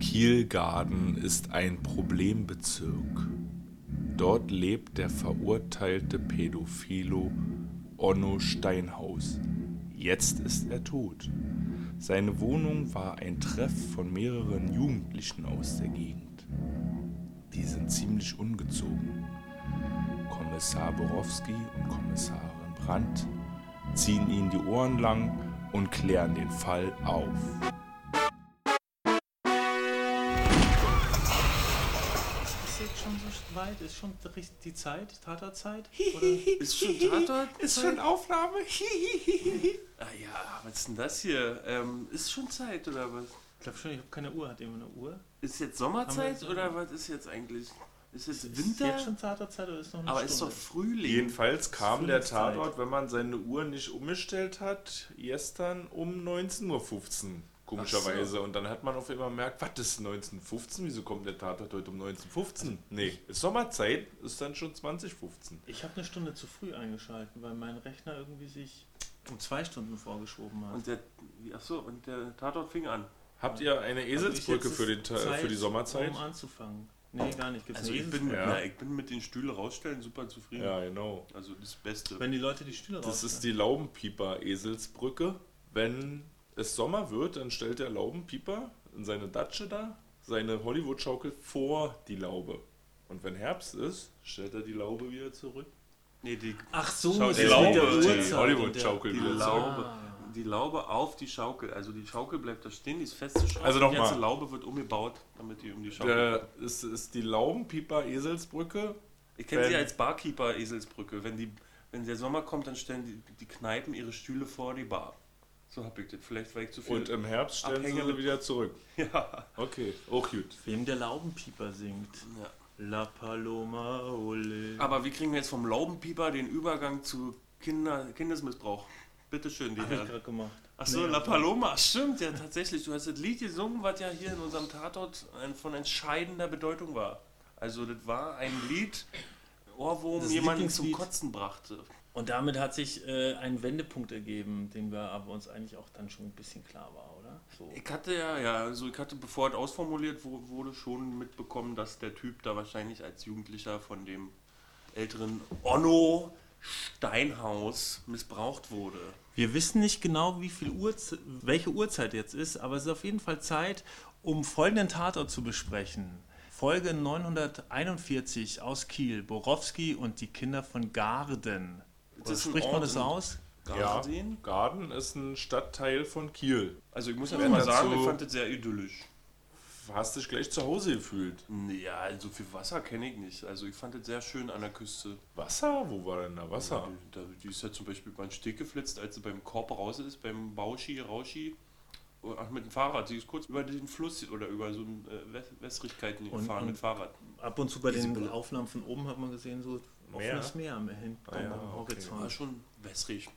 Kielgarden ist ein Problembezirk. Dort lebt der verurteilte Pädophilo Onno Steinhaus. Jetzt ist er tot. Seine Wohnung war ein Treff von mehreren Jugendlichen aus der Gegend. Die sind ziemlich ungezogen. Kommissar Borowski und Kommissarin Brandt ziehen ihnen die Ohren lang und klären den Fall auf. Weit? Ist schon richtig die Zeit? Tatarzeit? Ist schon Tatort? Ist schon Aufnahme? Ah ja, was ist denn das hier? Ähm, ist schon Zeit oder was? Ich glaube schon, ich habe keine Uhr. Hat jemand eine Uhr? Ist jetzt Sommerzeit wir- oder was ist jetzt eigentlich? Ist jetzt Ist Winter? jetzt schon Tatarzeit oder ist noch eine Aber ist Stunde? doch Frühling. Jedenfalls kam der. Tatort, wenn man seine Uhr nicht umgestellt hat, gestern um 19.15 Uhr. Komischerweise. So. Und dann hat man auf einmal gemerkt, was ist 19.15 Wieso kommt der Tatort heute um 19.15 Nee, ist Sommerzeit, ist dann schon 2015. Ich habe eine Stunde zu früh eingeschalten, weil mein Rechner irgendwie sich um zwei Stunden vorgeschoben hat. Und der, wie- ach so, und der Tatort fing an. Habt ihr eine Eselsbrücke Hab ich für, den, Ta- für die Zeit, Sommerzeit? Um anzufangen. Nee, gar nicht. Gibt's Also ich bin, Eselsbrücke? Ja. na, ich bin mit den Stühle rausstellen super zufrieden. Ja, genau. Also das Beste. Wenn die Leute die Stühle Das ist rausstellen. die Laubenpieper-Eselsbrücke. Wenn es Sommer wird, dann stellt der Laubenpieper in seine Datsche da seine Hollywood-Schaukel vor die Laube. Und wenn Herbst ist, stellt er die Laube wieder zurück. nee, die, Ach so, Schau, die ist Laube, die Hollywood-Schaukel die wieder zurück. Laube, die Laube auf die Schaukel. Also die Schaukel bleibt da stehen, die ist festgeschraubt. Also die noch ganze. Laube wird umgebaut, damit die um die Schaukel Der, es ist die Laubenpieper-Eselsbrücke. Ich kenne sie als Barkeeper Eselsbrücke. Wenn, die, wenn der Sommer kommt, dann stellen die, die Kneipen ihre Stühle vor die Bar. So hab ich das. Vielleicht war ich zu viel. Und im Herbst stellen Abhänge sie wieder zurück. ja. Okay, auch gut. Wem der Laubenpieper singt. ja. La Paloma, ole. Aber wie kriegen wir jetzt vom Laubenpieper den Übergang zu Kinder, Kindesmissbrauch? Bitte schön, die Hab ich Herren. gerade gemacht. Achso, Nee, La Paloma, stimmt ja tatsächlich. Du hast das Lied gesungen, was ja hier in unserem Tatort von entscheidender Bedeutung war. Also das war ein Lied, Ohrwurm Das jemanden zum. Kotzen brachte. Und damit hat sich äh, ein Wendepunkt ergeben, den wir aber uns eigentlich auch dann schon ein bisschen klar war, oder? So. Ich hatte ja, ja, also ich hatte, bevor es ausformuliert wurde, schon mitbekommen, dass der Typ da wahrscheinlich als Jugendlicher von dem älteren Onno Steinhaus missbraucht wurde. Wir wissen nicht genau, wie viel Uhrzeit, welche Uhrzeit jetzt ist, aber es ist auf jeden Fall Zeit, um folgenden Tatort zu besprechen. Folge 941 aus Kiel, Borowski und die Kinder von Garden. Ist Oder spricht man das aus? Garden? Ja, Garden ist ein Stadtteil von Kiel. Also ich muss ja mal sagen, ich fand das sehr idyllisch. Hast dich gleich zu Hause gefühlt. Ja, so viel Wasser kenne ich nicht. Also ich fand das sehr schön an der Küste. Wasser? Wo war denn da Wasser? Die, da, die ist ja zum Beispiel beim Steg geflitzt, als sie beim Korb raus ist, beim Bauschi, Rauschi. Ach, mit dem Fahrrad. Sie ist kurz über den Fluss oder über so ein äh, Wäs- Wässrigkeiten gefahren und- mit Fahrrad. Ab und zu bei den Diese- Aufnahmen von oben hat man gesehen, so offenes Meer am hinten Ah ja, am okay. Horizont. War schon wässrig.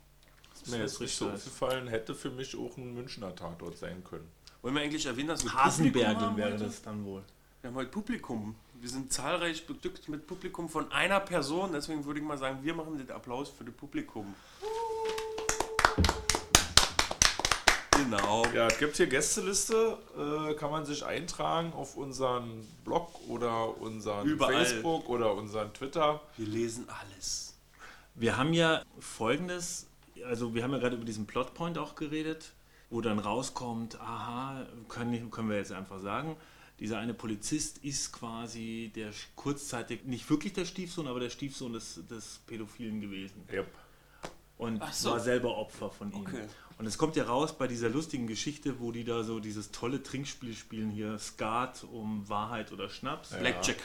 Mir ist nicht so richtig aufgefallen, hätte für mich auch ein Münchner Tatort sein können. Wollen wir eigentlich erwähnen, dass wir Hasenbergen wäre das dann wohl. Wir haben heute Publikum. Wir sind zahlreich bestückt mit Publikum von einer Person. Deswegen würde ich mal sagen, wir machen den Applaus für das Publikum. Genau. Ja, es gibt hier Gästeliste, äh, kann man sich eintragen auf unseren Blog oder unseren Überall. Facebook oder unseren Twitter. Wir lesen alles. Wir haben ja folgendes, also wir haben ja gerade über diesen Plotpoint auch geredet, wo dann rauskommt, aha, können, können wir jetzt einfach sagen, dieser eine Polizist ist quasi der kurzzeitig, nicht wirklich der Stiefsohn, aber der Stiefsohn des, des Pädophilen gewesen. Yep. Und so. war selber Opfer von ihm. Okay. Und es kommt ja raus bei dieser lustigen Geschichte, wo die da so dieses tolle Trinkspiel spielen hier, Skat um Wahrheit oder Schnaps. Blackjack.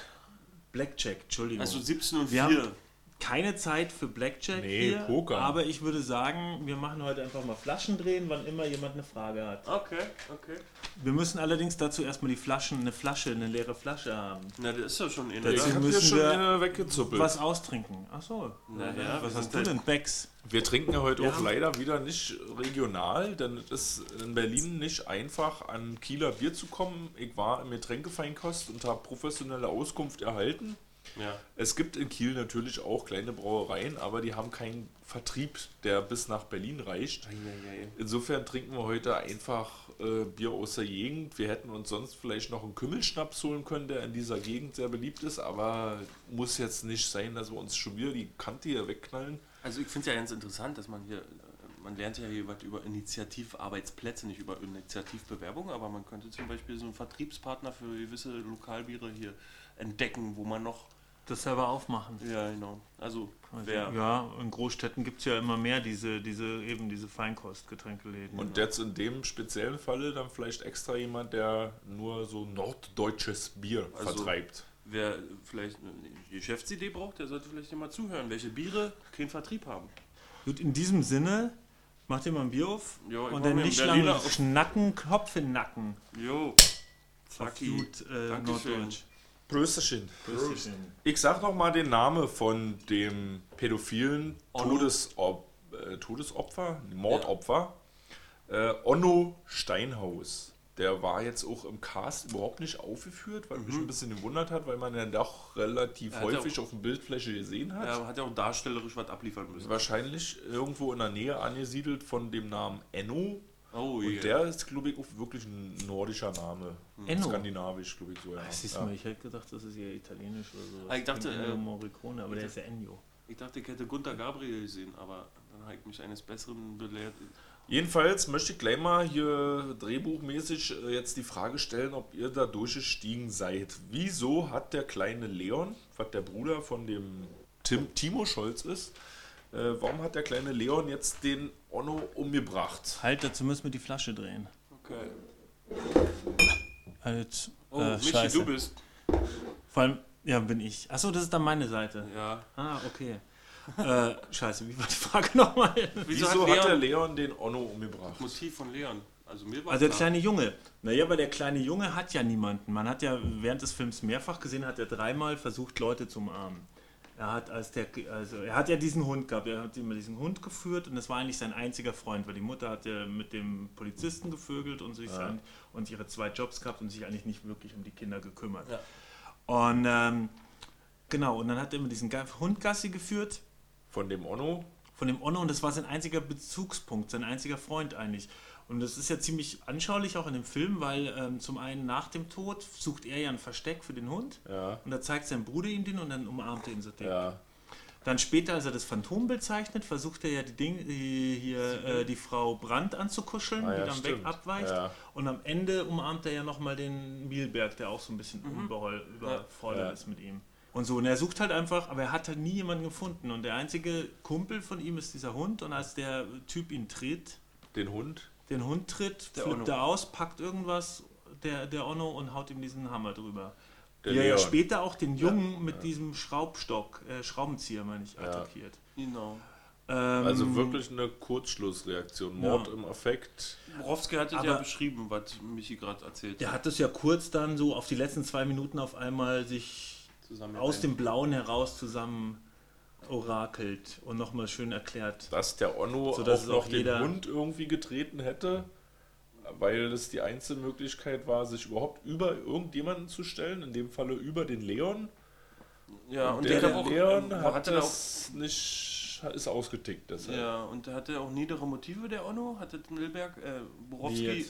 Blackjack, Entschuldigung. Also 17 und Wir 4. haben keine Zeit für Blackjack Nee, hier, Poker. aber ich würde sagen, wir machen heute einfach mal Flaschen drehen, wann immer jemand eine Frage hat. Okay, okay. Wir müssen allerdings dazu erstmal die Flaschen, eine Flasche, eine leere Flasche haben. Na, der ist ja schon in Dazu Da habt ihr müssen schon wir eine weggezuppelt. Was austrinken. Ach so. Na ja, was wir hast du denn? Becks. Wir trinken ja heute Wir auch leider wieder nicht regional, denn es ist in Berlin nicht einfach an Kieler Bier zu kommen. Ich war im Getränkefeinkost und habe professionelle Auskunft erhalten. Ja. Es gibt in Kiel natürlich auch kleine Brauereien, aber die haben keinen Vertrieb, der bis nach Berlin reicht. Insofern trinken wir heute einfach äh, Bier aus der Gegend. Wir hätten uns sonst vielleicht noch einen Kümmelschnaps holen können, der in dieser Gegend sehr beliebt ist, aber muss jetzt nicht sein, dass wir uns schon wieder die Kante hier wegknallen. Also ich finde es ja ganz interessant, dass man hier, man lernt ja hier was über Initiativarbeitsplätze, nicht über Initiativbewerbung, aber man könnte zum Beispiel so einen Vertriebspartner für gewisse Lokalbiere hier entdecken, wo man noch, Das selber aufmachen. ja genau, also Also, wer, ja, in Großstädten gibt es ja immer mehr diese, diese, eben diese Feinkostgetränkeläden. Und jetzt in dem speziellen Falle dann vielleicht extra jemand, der nur so norddeutsches Bier Also- vertreibt. wer vielleicht eine Geschäftsidee braucht, der sollte vielleicht immer zuhören, welche Biere keinen Vertrieb haben. Gut, in diesem Sinne, macht ihr mal ein Bier auf ich und mach dann nicht lange auf. schnacken, Kopf in den Nacken. Jo, Auf Zacki. gut äh. Norddeutsch. Prösterchen. Prösterchen. Ich sag noch mal den Namen von dem pädophilen Onno. Todesop äh, Todesopfer, Mordopfer, äh, Onno Steinhaus. Der war jetzt auch im Cast überhaupt nicht aufgeführt, weil mich ein bisschen gewundert hat, weil man ja doch relativ Mhm. Er häufig auch- auf der Bildfläche gesehen hat. Er hat ja auch darstellerisch was abliefern müssen. Wahrscheinlich irgendwo in der Nähe angesiedelt von dem Namen Enno. Oh, Und je. der ist, glaube ich, auch wirklich ein nordischer Name. Enno? Skandinavisch, glaube ich, so. Ja. Siehst du ja. mal, ich hätte gedacht, das ist eher italienisch oder so. Ah, ich dachte, äh, Morricone, aber der ist ja Ennio. Ich dachte, ich hätte Gunter Gabriel gesehen, aber dann habe ich mich eines Besseren belehrt. Jedenfalls möchte ich gleich mal hier drehbuchmäßig äh, jetzt die Frage stellen, ob ihr da durchgestiegen seid. Wieso hat der kleine Leon, was der Bruder von dem Tim, Timo Scholz ist, äh, warum hat der kleine Leon jetzt den Onno umgebracht? Halt, dazu müssen wir die Flasche drehen. Okay. Halt, Oh, äh, Michi, scheiße. du bist. Vor allem, ja, bin ich. Achso, das ist dann meine Seite. Ja. Ah, okay. äh, scheiße, wie war die Frage nochmal? Wieso, hat hat, der Leon Leon den Onno umgebracht? Motiv von Leon? Also mir war Also der klar. kleine Junge. Naja, aber der kleine Junge hat ja niemanden. Man hat ja während des Films mehrfach gesehen, hat er dreimal versucht, Leute zu umarmen. Er hat als der, also er hat ja diesen Hund gehabt, er hat immer diesen Hund geführt und das war eigentlich sein einziger Freund, weil die Mutter hat ja mit dem Polizisten gevögelt und sich an, und ihre zwei Jobs gehabt und sich eigentlich nicht wirklich um die Kinder gekümmert. Ja. Und ähm, genau, und dann hat er immer diesen Hund Gassi geführt Von dem Onno? von dem Onno und das war sein einziger Bezugspunkt, sein einziger Freund eigentlich. Und das ist ja ziemlich anschaulich auch in dem Film, weil ähm, zum einen nach dem Tod sucht er ja ein Versteck für den Hund Ja. und da zeigt sein Bruder ihm den und dann umarmt er ihn so dick. Ja. Dann später, als er das Phantombild zeichnet, versucht er ja die, Ding, die, hier, äh, die Frau Brandt anzukuscheln, Ah, die ja, dann stimmt. weg abweicht. Ja. Und am Ende umarmt er ja nochmal den Mielberg, der auch so ein bisschen unbeheul- überfordert Ja. ist mit ihm. Und so, und er sucht halt einfach, aber er hat halt nie jemanden gefunden. Und der einzige Kumpel von ihm ist dieser Hund. Und als der Typ ihn tritt, Den Hund? Den Hund tritt, Der flippt er aus, packt irgendwas, der, der Onno, und haut ihm diesen Hammer drüber. Der er ja Leon. später auch den Jungen mit diesem Schraubstock, äh, Schraubenzieher, meine ich, attackiert. Genau. Ähm, Also wirklich eine Kurzschlussreaktion. Mord im Affekt. Borowski hat es ja beschrieben, was Michi gerade erzählt Der hat es ja kurz dann so auf die letzten zwei Minuten auf einmal sich aus dem Blauen heraus zusammen orakelt und nochmal schön erklärt. dass der Onno So, dass auch noch auch den Hund irgendwie getreten hätte, weil es die einzige Möglichkeit war, sich überhaupt über irgendjemanden zu stellen, in dem Falle über den Leon. Ja, und der der, auch, Leon ähm, hat hatte auch, das nicht, ist ausgetickt. Deshalb. ja, und der hatte auch niedere Motive, der Onno, hatte Milberg, äh, Borowski,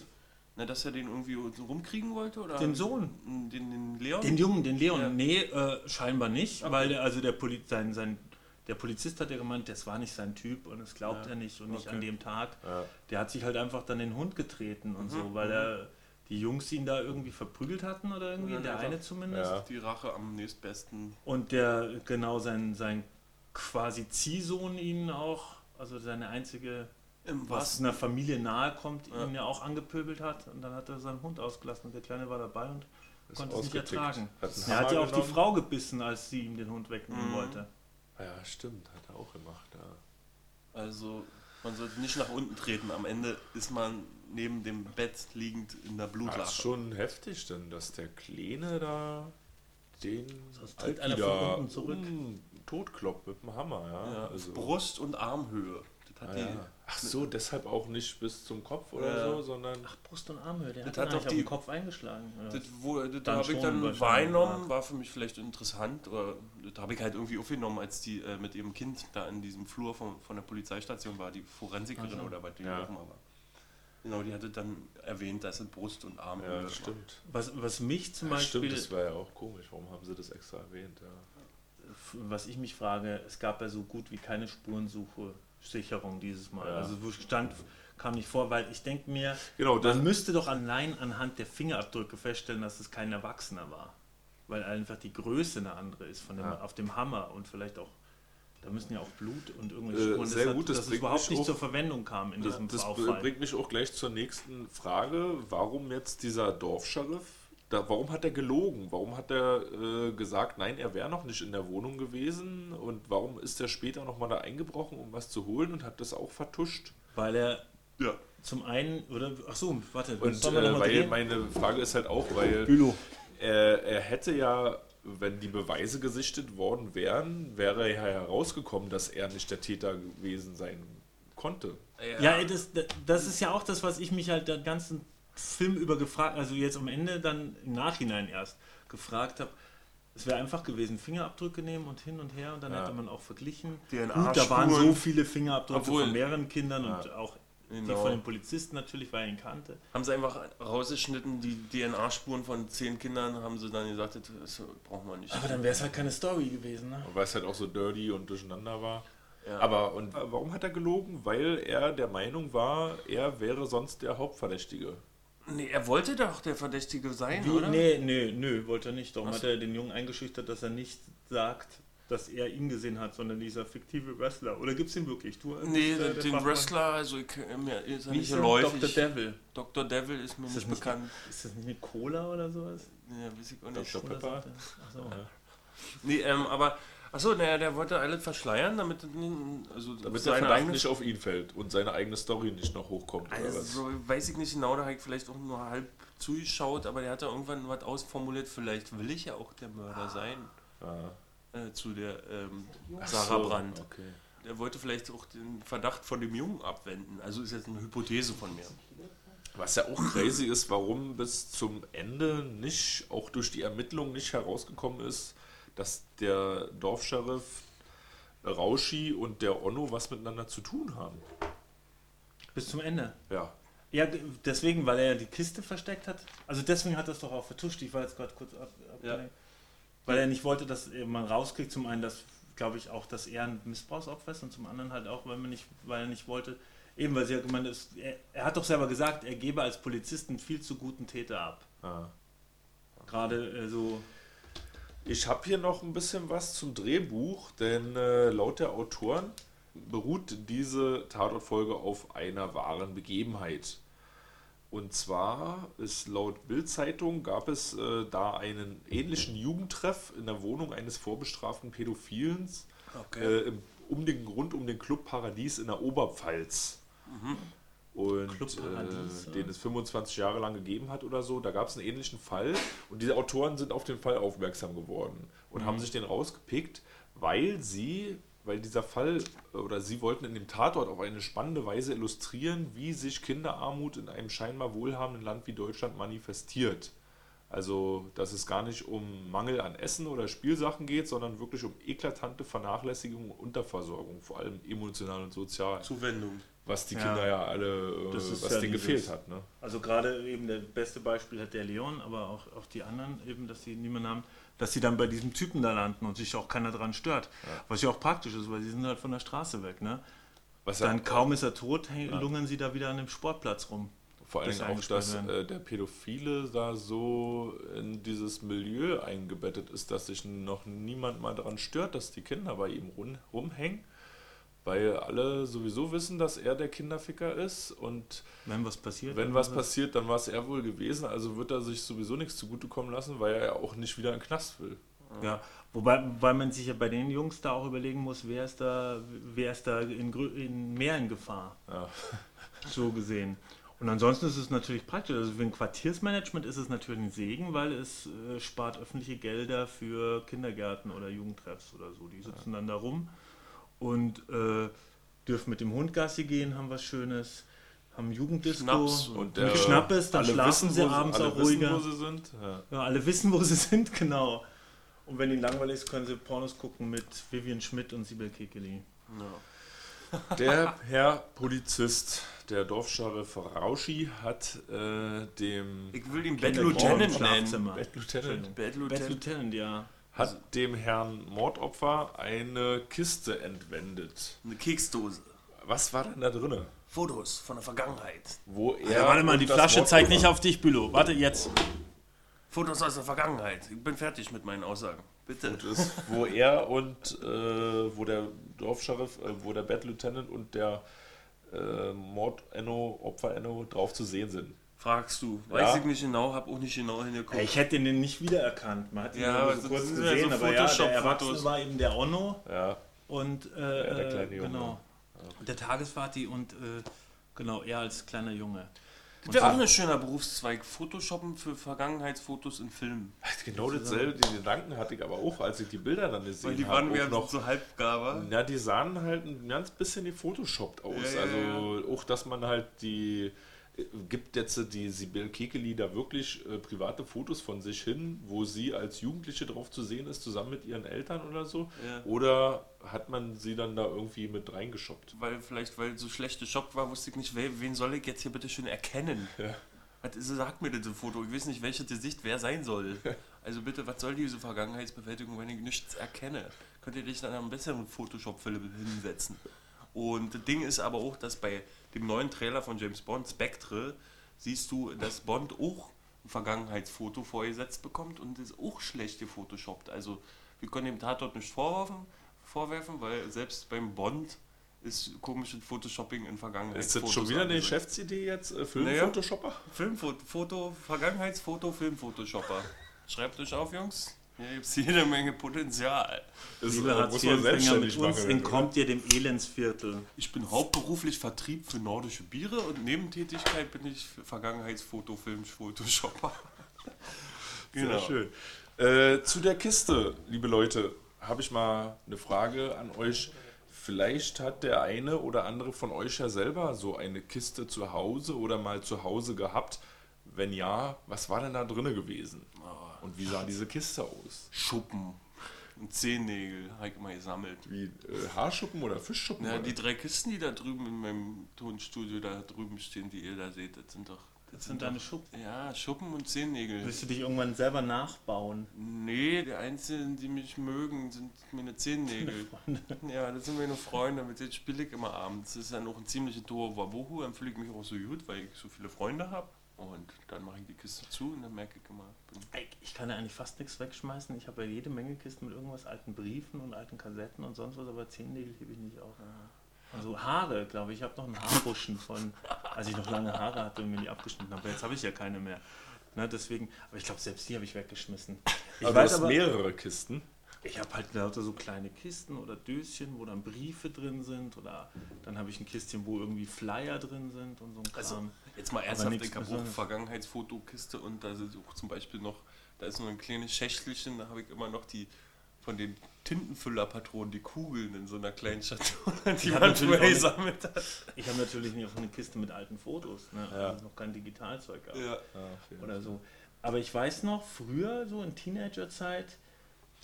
na, dass er den irgendwie so rumkriegen wollte, oder? Den Sohn. Den, den Leon? Den Jungen, den Leon. Ja. Nee, äh, scheinbar nicht, weil der, also der, Poli sein, sein, der Polizist hat ja gemeint, das war nicht sein Typ und das glaubt Ja. er nicht und nicht Okay. an dem Tag. Ja. Der hat sich halt einfach dann den Hund getreten und so, weil er die Jungs ihn da irgendwie verprügelt hatten oder irgendwie, Ja, der der eine zumindest. Ja. Die Rache am nächstbesten. Und der, genau, sein, sein quasi Ziehsohn ihn auch, also seine einzige, Im was was? einer Familie nahe kommt, Ja. ihn ja auch angepöbelt hat. Und dann hat er seinen Hund ausgelassen und der Kleine war dabei und Ist konnte es nicht ertragen. Er hat ja auch die. Frau gebissen, als sie ihm den Hund wegnehmen Mhm. wollte. Ja, stimmt, hat er auch gemacht. Ja. Also, man sollte nicht nach unten treten. Am Ende ist man neben dem Bett liegend in der Das Blutlache. ist schon heftig, denn dass der Kleine da den Das tritt Alki einer von unten zurück. totkloppt mit dem Hammer. Ja? Ja, also, Brust- und Armhöhe. hat Ah, die, ja. Ach so, deshalb auch nicht bis zum Kopf oder Ja. so, sondern. Ach, Brust und Armhöhe, der Das hat, hat doch die- den Kopf eingeschlagen. oder Das, wo, das Dann habe ich dann wahrgenommen, war für mich vielleicht interessant. Oder das habe ich halt irgendwie aufgenommen, als die äh, mit ihrem Kind da in diesem Flur von, von der Polizeistation war, die Forensikerin Ach so. oder was die Ja. auch immer war. Genau, die hatte dann erwähnt, dass es Brust und Arm Ja, das stimmt. Was, was mich zum Ja, Beispiel, stimmt, das war ja auch komisch. Warum haben sie das extra erwähnt? Ja. was ich mich frage, es gab ja so gut wie keine Spurensuche, Sicherung dieses Mal. Ja. Also wo stand, kam nicht vor, weil ich denke mir, Genau, das, man müsste doch allein anhand der Fingerabdrücke feststellen, dass es kein Erwachsener war. Weil einfach die Größe eine andere ist von dem, Ja. auf dem Hammer und vielleicht auch, da müssen ja auch Blut und irgendwelche Äh, Spuren, sehr das gut, das dass es überhaupt nicht auch- zur Verwendung kam in diesem das Auffall. bringt mich auch gleich zur nächsten Frage. Warum jetzt dieser Dorfscheriff? Da, warum hat er gelogen? Warum hat er äh, gesagt, nein, er wäre noch nicht in der Wohnung gewesen? Und warum ist er später nochmal da eingebrochen, um was zu holen und hat das auch vertuscht? Weil er Ja. zum einen, oder, ach so, warte, Und äh, weil drehen? meine Frage ist halt auch, weil Bülow. er, er hätte ja, wenn die Beweise gesichtet worden wären, wäre ja herausgekommen, dass er nicht der Täter gewesen sein konnte. Ja, das, das ist ja auch das, was ich mich halt den ganzen Film über gefragt, also jetzt am Ende dann im Nachhinein erst gefragt habe. Es wäre einfach gewesen, Fingerabdrücke nehmen und hin und her und dann Ja. hätte man auch verglichen. DNA Gut, da waren so viele Fingerabdrücke Obwohl- von mehreren Kindern Ja. und auch die Genau. von den Polizisten natürlich, weil er ihn kannte. Haben sie einfach rausgeschnitten, die DNA-Spuren von zehn Kindern, haben sie dann gesagt, das, das brauchen wir nicht. Aber dann wäre es halt keine Story gewesen, ne? Weil es halt auch so dirty und durcheinander war. Ja. Aber und warum hat er gelogen? Weil er der Meinung war, er wäre sonst der Hauptverdächtige. Nee, er wollte doch der Verdächtige sein, Wie, oder? nee, nee, nö, wollte er nicht. Darum Ach hat so. er den Jungen eingeschüchtert, dass er nicht sagt, dass er ihn gesehen hat, sondern dieser fiktive Wrestler. Oder gibt es ihn wirklich? Du, Nee, bist, äh, den, der den. Wrestler, also ich, mir ist er Wie nicht geläufig. Dr. Devil. Dr. Devil ist mir Ist nicht nicht bekannt. Ist das nicht eine Cola oder sowas? Ja, weiß ich auch nicht. Dr. Pepper? sagt er- Ach so. Nee, ähm, aber, achso, naja, der wollte alles verschleiern, damit, also Damit der sein Verdacht eigenes nicht auf ihn fällt und seine eigene Story nicht noch hochkommt. Oder was? Also, weiß ich nicht genau, da habe ich vielleicht auch nur halb zugeschaut, aber der hat da irgendwann was ausformuliert, vielleicht will ich ja auch der Mörder sein, Ah. äh, zu der ähm, Sarah Brandt. Okay. Der wollte vielleicht auch den Verdacht von dem Jungen abwenden. Also ist jetzt eine Hypothese von mir. Was ja auch crazy ist, warum bis zum Ende nicht, auch durch die Ermittlungen nicht herausgekommen ist, dass der Dorfscheriff Rauschi und der Onno was miteinander zu tun haben. Bis zum Ende. Ja. Ja, deswegen, weil er ja die Kiste versteckt hat. Also deswegen hat er es doch auch vertuscht. Ich war jetzt gerade kurz ab, abgelenkt. Weil er nicht wollte, dass man rauskriegt, zum einen, dass, glaube ich, auch, dass er ein Missbrauchsopfer ist und zum anderen halt auch, weil, man nicht, weil er nicht wollte, eben weil sie ja gemeint ist, er, er hat doch selber gesagt, er gebe als Polizist einen viel zu guten Täter ab. Ah. Gerade äh, so, Ich habe hier noch ein bisschen was zum Drehbuch, denn äh, laut der Autoren beruht diese Tatortfolge auf einer wahren Begebenheit. Und zwar ist laut Bild-Zeitung gab es äh, da einen ähnlichen Jugendtreff in der Wohnung eines vorbestraften Pädophilen äh, im, um den rund um den Club Paradies in der Oberpfalz. Und äh, den es 25 Jahre lang gegeben hat oder so. Da gab es einen ähnlichen Fall und diese Autoren sind auf den Fall aufmerksam geworden und haben sich den rausgepickt, weil sie, weil dieser Fall oder sie wollten in dem Tatort auf eine spannende Weise illustrieren, wie sich Kinderarmut in einem scheinbar wohlhabenden Land wie Deutschland manifestiert. Also, dass es gar nicht um Mangel an Essen oder Spielsachen geht, sondern wirklich um eklatante Vernachlässigung und Unterversorgung, vor allem emotional und sozial. Zuwendung. Was die Ja. Kinder ja alle, äh, was ja denen gefehlt hat. Ne? also gerade eben der beste Beispiel hat der Leon, aber auch, auch die anderen eben, dass sie niemanden haben, dass sie dann bei diesem Typen da landen und sich auch keiner dran stört. Was ja auch praktisch ist, weil sie sind halt von der Straße weg, ne? Was Dann ja, kaum ist er tot, lungern sie da wieder an dem Sportplatz rum. vor allen Dingen auch, dass äh, der Pädophile da so in dieses Milieu eingebettet ist, dass sich noch niemand mal daran stört, dass die Kinder bei ihm rum, rumhängen. Weil alle sowieso wissen, dass er der Kinderficker ist und Wenn was passiert. wenn dann was passiert, dann war es er wohl gewesen. Also wird er sich sowieso nichts zugutekommen lassen, weil er ja auch nicht wieder in den Knast will. Ja, wobei weil man sich ja bei den Jungs da auch überlegen muss, wer ist da, wer ist da in, in mehr in Gefahr, Ja. so gesehen. Und ansonsten ist es natürlich praktisch. Also für ein Quartiersmanagement ist es natürlich ein Segen, weil es äh, spart öffentliche Gelder für Kindergärten oder Jugendtreffs oder so. Die sitzen dann da rum und äh, dürfen mit dem Hund Gassi gehen, haben was Schönes, haben Jugenddisco Schnaps Und Wenn Schnappes, dann schlafen sie wo abends alle auch wissen, ruhiger. wo sie sind. Ja. Ja, alle wissen, wo sie sind, genau. Und wenn ihnen langweilig ist, können sie Pornos gucken mit Vivian Schmidt und Sibel Kekeli. Der Herr Polizist, der Dorfscharif Rauschi, hat äh, dem Ich will ihn Kennt Bad Lieutenant im nennen. Schlafzimmer. Bad Lieutenant, Bad. Lieutenant, ja. Hat dem Herrn Mordopfer eine Kiste entwendet. Eine Keksdose. Was war denn da drinne? Fotos von der Vergangenheit. Wo er Ja, warte mal, die Flasche Mordopfer- zeigt nicht auf dich, Bülow. Warte, jetzt. Fotos aus der Vergangenheit. Ich bin fertig mit meinen Aussagen. Bitte. ist, wo er und äh, wo der Dorfscharif, äh, wo der Bad Lieutenant und der äh, Mord-Enno, Opfer-Enno drauf zu sehen sind. Fragst du. Ja. Weiß ich nicht genau, hab auch nicht genau hingeguckt. Ich hätte den nicht wiedererkannt. Man hat ihn Ja, so das kurz ja gesehen, so aber ja, der. Erwachsene war eben der Onno Ja, und äh, der kleine äh, Junge. genau. Der Tagesvati und äh, genau, er als kleiner Junge. Das wäre auch ein schöner Berufszweig. Photoshoppen für Vergangenheitsfotos in Filmen. genau dasselbe, die Gedanken hatte ich aber auch, als ich die Bilder dann gesehen Weil die habe. waren mir noch so halbgaber. Ja, die sahen halt ein ganz bisschen gefotoshoppt aus. Ja, ja, also auch, dass man halt die gibt jetzt die Sibyl Kekeli da wirklich äh, private Fotos von sich hin, wo sie als Jugendliche drauf zu sehen ist, zusammen mit ihren Eltern oder so? Ja. Oder hat man sie dann da irgendwie mit reingeschoppt? Weil vielleicht, weil so schlechte Shop war, wusste ich nicht, wen, wen soll ich jetzt hier bitte schön erkennen? Ja. Was ist, sagt mir das im Foto? Ich weiß nicht, welches Gesicht wer sein soll. Also bitte, was soll diese Vergangenheitsbewältigung, wenn ich nichts erkenne? Könnt ihr dich dann am besseren Photoshop-Film hinsetzen? Und das Ding ist aber auch, dass bei dem neuen Trailer von James Bond, Spectre, siehst du, dass Bond auch ein Vergangenheitsfoto vorgesetzt bekommt und ist auch schlecht gefotoshoppt. Also wir können dem Tatort nicht vorwerfen, vorwerfen, weil selbst beim Bond ist komisches Photoshopping in Ist Vergangenheitsfotos. das schon wieder eine. Geschäftsidee jetzt? Äh, Naja. Film-Photoshopper? Filmfoto, Foto, Vergangenheitsfoto, Filmphotoshopper. Schreibt euch auf, Jungs. Hier gibt es jede Menge Potenzial. Das Liebe muss man Hartz-IV-Empfänger, selbstständig mit uns entkommt ihr dem Elendsviertel. Ich bin hauptberuflich Vertrieb für nordische Biere und Nebentätigkeit bin ich für Vergangenheitsfoto, Film, Photoshopper. Sehr schön. Äh, zu der Kiste, liebe Leute, habe ich mal eine Frage an euch. Vielleicht hat der eine oder andere von euch ja selber so eine Kiste zu Hause oder mal zu Hause gehabt. Wenn ja, was war denn da drinne gewesen? Und wie sah diese Kiste aus? Schuppen und Zehennägel habe ich mal gesammelt. Wie äh, Haarschuppen oder Fischschuppen? Ja, oder? die drei Kisten, die da drüben in meinem Tonstudio da drüben stehen, die ihr da seht, das sind doch. Das sind deine Schuppen. Ja, Schuppen und Zehennägel. Willst du dich irgendwann selber nachbauen? Nee, die einzigen, die mich mögen, sind meine Zehennägel. ja, das sind meine Freunde, mit denen spiele ich immer abends. Das ist dann auch ein ziemlicher Tour Wabohu, dann fühle ich mich auch so gut, weil ich so viele Freunde habe. Und dann mache ich die Kiste zu und dann merke ich immer, Ich kann ja eigentlich fast nichts wegschmeißen. Ich habe ja jede Menge Kisten mit irgendwas, alten Briefen und alten Kassetten und sonst was, aber Zehennägel hebe ich nicht auf. Also Haare, glaube ich. Ich habe noch einen Haarbuschen von, als ich noch lange Haare hatte und mir die abgeschnitten habe. Jetzt habe ich ja keine mehr. Ne, deswegen, aber ich glaube, selbst die habe ich weggeschmissen. Ich aber du weiß hast aber, mehrere Kisten. Ich habe halt lauter so kleine Kisten oder Döschen, wo dann Briefe drin sind oder dann habe ich ein Kistchen, wo irgendwie Flyer drin sind und so ein Kram. Also, jetzt mal ernsthaft, ich habe auch Besonderes. Vergangenheitsfotokiste und da ist auch zum Beispiel noch, da ist nur ein kleines Schächtelchen, da habe ich immer noch die von den Tintenfüllerpatronen, die Kugeln in so einer kleinen Schatulle, die man früher gesammelt hat. Ich habe natürlich nicht auch eine Kiste mit alten Fotos, ne? Ja. also noch kein Digitalzeug gab. Ja. oder so. Aber ich weiß noch, früher, so in Teenagerzeit,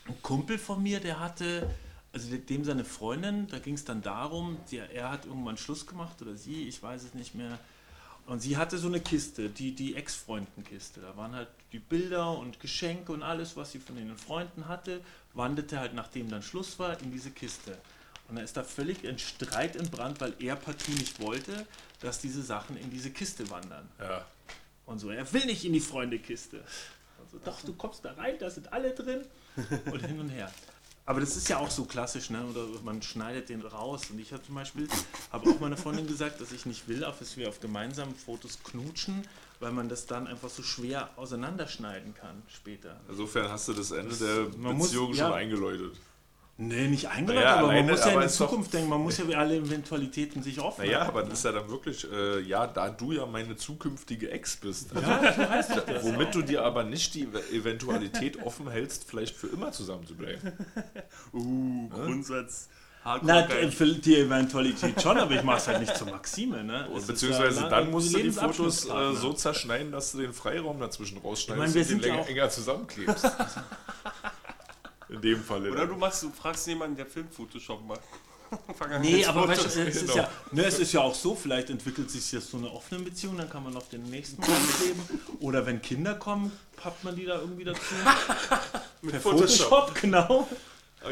ein Kumpel von mir, der hatte, also de- dem seine Freundin, da ging es dann darum, der, er hat irgendwann Schluss gemacht oder sie, ich weiß es nicht mehr. Und sie hatte so eine Kiste, die, die Ex-Freundenkiste. Da waren halt die Bilder und Geschenke und alles, was sie von den Freunden hatte, wanderte halt, nachdem dann Schluss war, in diese Kiste. Und da ist da völlig ein Streit entbrannt, weil er partout nicht wollte, dass diese Sachen in diese Kiste wandern. Ja. Und so, er will nicht in die Freundekiste. Doch, du kommst da rein, da sind alle drin. Und hin und her. Aber das ist ja auch so klassisch, ne? Oder man schneidet den raus. Und ich habe zum Beispiel, habe auch meiner Freundin gesagt, dass ich nicht will, dass wir auf gemeinsamen Fotos knutschen, weil man das dann einfach so schwer auseinanderschneiden kann später. Insofern hast du das Ende der man muss- Beziehung ja. schon eingeläutet. Nee, nicht eingeleitet, Naja, aber alleine, man muss ja in die ist doch- Zukunft denken, man muss ja alle Eventualitäten sich offen Naja, aber das ist ja dann wirklich, äh, ja, da du ja meine zukünftige Ex bist. Also, womit du dir aber nicht die Eventualität offen hältst, vielleicht für immer zusammenzubleiben. Uh, Grundsatz. Na, für die Eventualität schon, aber ich mach's halt nicht zur Maxime, ne? Es Beziehungsweise ja dann musst du die Fotos äh, Lebensabschnittspartner. so zerschneiden, dass du den Freiraum dazwischen rausschneidest Ich meine, wir und den sind ja länger, enger zusammenklebst. In dem Falle. Oder dann. du machst, du fragst jemanden, der Filmphotoshop macht. Nee, aber weißt es ist, genau. ja, ne, es ist ja auch so, vielleicht entwickelt sich jetzt so eine offene Beziehung, dann kann man noch den nächsten kleben. Oder wenn Kinder kommen, pappt man die da irgendwie dazu. mit Photoshop, genau.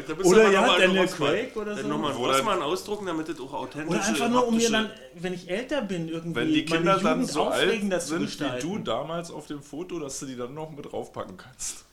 Da bist Oder ja, Daniel. Craig oder Dann so. nochmal Oder- Rossmann ausdrucken, damit das auch authentisch Oder einfach nur, um mir dann, wenn ich älter bin, irgendwie Wenn die Kinder meine dann Jugend so aufregender alt zu sind wie du damals auf dem Foto, dass du die dann noch mit draufpacken kannst.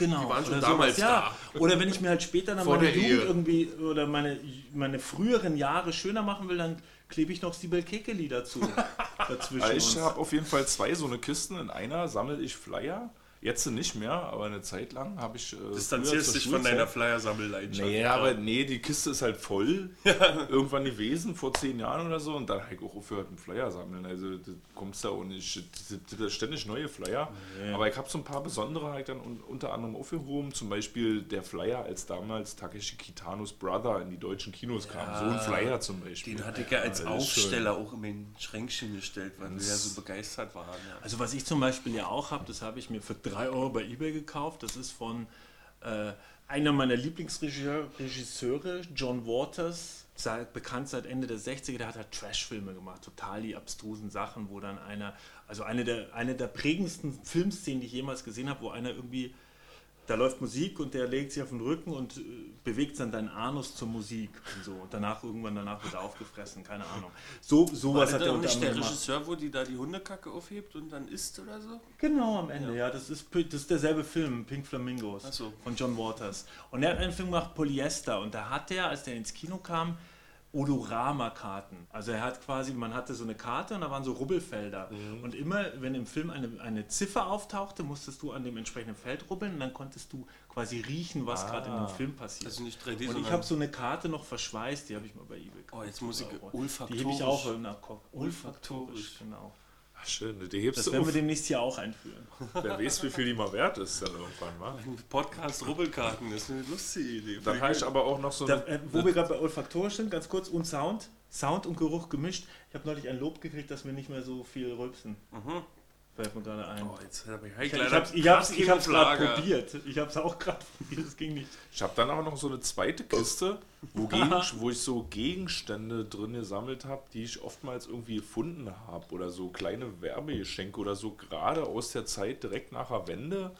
Genau. Die waren schon oder damals sowas, ja. Oder wenn ich mir halt später dann Vor meine Jugend Ehe. irgendwie oder meine, meine früheren Jahre schöner machen will, dann klebe ich noch Sibel Kekeli dazu. dazwischen ich habe auf jeden Fall zwei so eine Kisten. In einer sammle ich Flyer. Jetzt nicht mehr, aber eine Zeit lang habe ich. Äh, Distanzierst dich von deiner Flyer-Sammelleidenschaft. Nee, aber nee, die Kiste ist halt voll. Irgendwann gewesen, vor zehn Jahren oder so. Und dann habe ich auch aufgehört mit Flyer sammeln. Also du kommst da und nicht. Das sind ständig neue Flyer. Aber ich habe so ein paar besondere halt dann un unter anderem aufgehoben. Zum Beispiel der Flyer, als damals Takeshi Kitanos Brother in die deutschen Kinos kam. So ein Flyer zum Beispiel. Den hatte ich ja als Ja, ist schön. Aufsteller auch in mein Schränkchen gestellt, weil wir ja so begeistert waren. Ja. Also was ich zum Beispiel ja auch habe, das habe ich mir für 3 Euro bei Ebay gekauft. Das ist von äh, einer meiner Lieblingsregisseure, John Waters, seit, bekannt seit Ende der 60er, der hat halt Trash-Filme gemacht, total die abstrusen Sachen, wo dann einer, also eine der, eine der prägendsten Filmszenen, die ich jemals gesehen habe, wo einer irgendwie, da läuft Musik und der legt sich auf den Rücken und äh, bewegt dann deinen Anus zur Musik und so. Und danach irgendwann danach wird er aufgefressen, keine Ahnung. So, sowas hat er auch unter nicht der. Regisseur, wo die da die Hundekacke aufhebt und dann isst oder so? Genau, am Ende, ja. das, ist, das ist derselbe Film, Pink Flamingos, so. von John Waters. Und er hat einen Film gemacht, Polyester, und da hat er, als der ins Kino kam, Odorama-Karten. Also er hat quasi, man hatte so eine Karte und da waren so Rubbelfelder. Mhm. Und immer, wenn im Film eine, eine Ziffer auftauchte, musstest du an dem entsprechenden Feld rubbeln und dann konntest du quasi riechen, was gerade in dem Film passiert. Also nicht 3D, und ich habe so eine Karte noch verschweißt, die habe ich mal bei eBay gekauft. Oh, jetzt muss ich Die olfaktorisch. hebe ich auch nach Olfaktorisch, Olfaktorisch. genau. Ach, schön, die hebst Das du werden auf. wir demnächst hier auch einführen. Wer weiß, wie viel die mal wert ist dann irgendwann, wa? Podcast Rubbelkarten, das ist eine lustige Idee. Dann habe ich aber auch noch so Da, eine. äh, wo wir gerade bei olfaktorisch sind, ganz kurz, und Sound. Sound und Geruch gemischt. Ich habe neulich ein Lob gekriegt, dass wir nicht mehr so viel rülpsen. Mhm. Fällt mir gerade ein. Oh, jetzt habe ich, ich ich es ich hab's, ich hab's gerade probiert. Ich habe es auch gerade probiert, es ging nicht. Ich habe dann auch noch so eine zweite Kiste, wo, gegen, wo ich so Gegenstände drin gesammelt habe, die ich oftmals irgendwie gefunden habe. Oder so kleine Werbegeschenke oder so, gerade aus der Zeit direkt nach der Wende,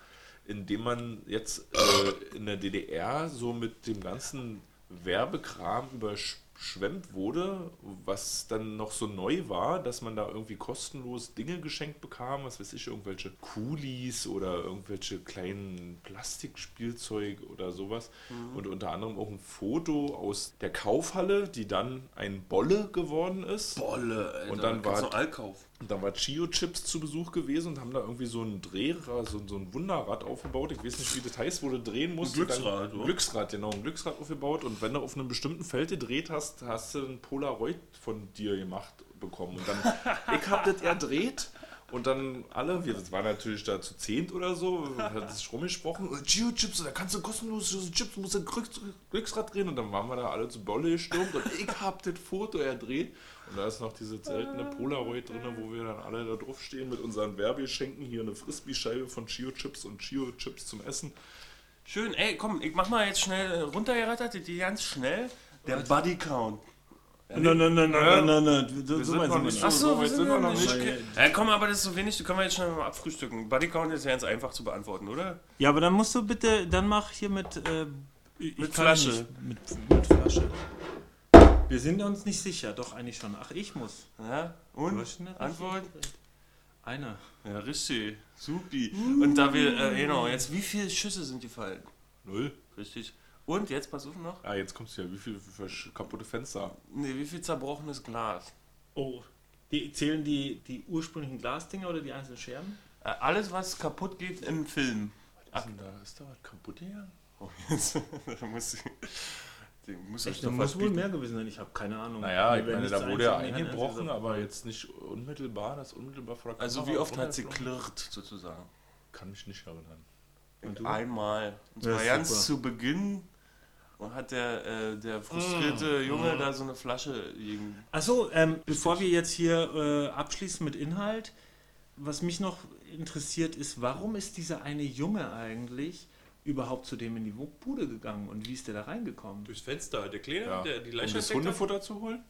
in dem man jetzt äh, in der DDR so mit dem ganzen Werbekram überschwemmt wurde, was dann noch so neu war, dass man da irgendwie kostenlos Dinge geschenkt bekam, was weiß ich, irgendwelche Kulis oder irgendwelche kleinen Plastikspielzeug oder sowas. Und unter anderem auch ein Foto aus der Kaufhalle, die dann ein Bolle geworden ist. Bolle, Alter. Und dann war- du Allkauf. Und da war Chio Chips zu Besuch gewesen und haben da irgendwie so ein Drehrad, so, so ein Wunderrad aufgebaut. Ich weiß nicht, wie das heißt, wo du drehen musst. Ein Glücksrad, Dann, oder? Glücksrad, genau, ein Glücksrad aufgebaut. Und wenn du auf einem bestimmten Feld gedreht hast, hast du ein Polaroid von dir gemacht bekommen. Und dann, ich hab das erdreht. Und dann alle, wir das war natürlich da zu zehnt oder so, hat sich rumgesprochen, äh, Chio Chips, da kannst du kostenlos Chips, musst du Glücks, Glücksrad drehen. Und dann waren wir da alle zu Bolle gestürmt und ich hab das Foto erdreht. Und da ist noch diese seltene Polaroid drin, wo wir dann alle da drauf stehen mit unseren Werbegeschenken. Hier eine Frisbee-Scheibe von Chio Chips und Chio Chips zum Essen. Schön, ey, komm, ich mach mal jetzt schnell runtergerattert, die ganz schnell. Der Buddy Count. Nein, nein, nein, nein, nein, nein. So, so sind noch nicht nicht. so- wir sind noch nicht. Ja, komm, aber das ist so wenig, die können wir jetzt schnell mal abfrühstücken. Buddy Count ist ganz einfach zu beantworten, oder? Ja, aber dann musst du bitte, dann mach hier mit, äh, ich Mit Flasche. nicht. Mit, mit Flasche. Wir sind uns nicht sicher, doch eigentlich schon. Ach, ich muss. Ja, und? Antwort? Einer. Ja, richtig. Supi. Und da wir, äh, genau, jetzt wie viele Schüsse sind gefallen? Null. Richtig. Und jetzt, pass auf noch. Ah, jetzt kommst du ja, wie viele kaputte Fenster? Nee, wie viel zerbrochenes Glas? Oh. Die, zählen die, die ursprünglichen Glasdinger oder die einzelnen Scherben? Äh, alles, was kaputt geht im Film. Was ist denn da? Ist da was kaputt gegangen? Oh, jetzt. da muss ich. Den muss ich Echt, da doch muss wohl mehr gewesen sein. Ich habe keine Ahnung. Naja, ich meine, da wurde ja eingebrochen, aber jetzt nicht unmittelbar, das unmittelbar vor der Also wie oft hat sie klirrt, sozusagen? Kann mich nicht erinnern. Und du? Einmal. Und Ja, zwar ganz super. zu Beginn und hat der, äh, der frustrierte Junge da so eine Flasche gegen. Achso, ähm, bevor wir jetzt hier äh, abschließen mit Inhalt, was mich noch interessiert ist, warum ist dieser eine Junge eigentlich überhaupt zu dem in die Bude gegangen und wie ist der da reingekommen? Durchs Fenster, der Kleine, Ja. der die um Leiche das entdeckt hat? Hundefutter zu holen?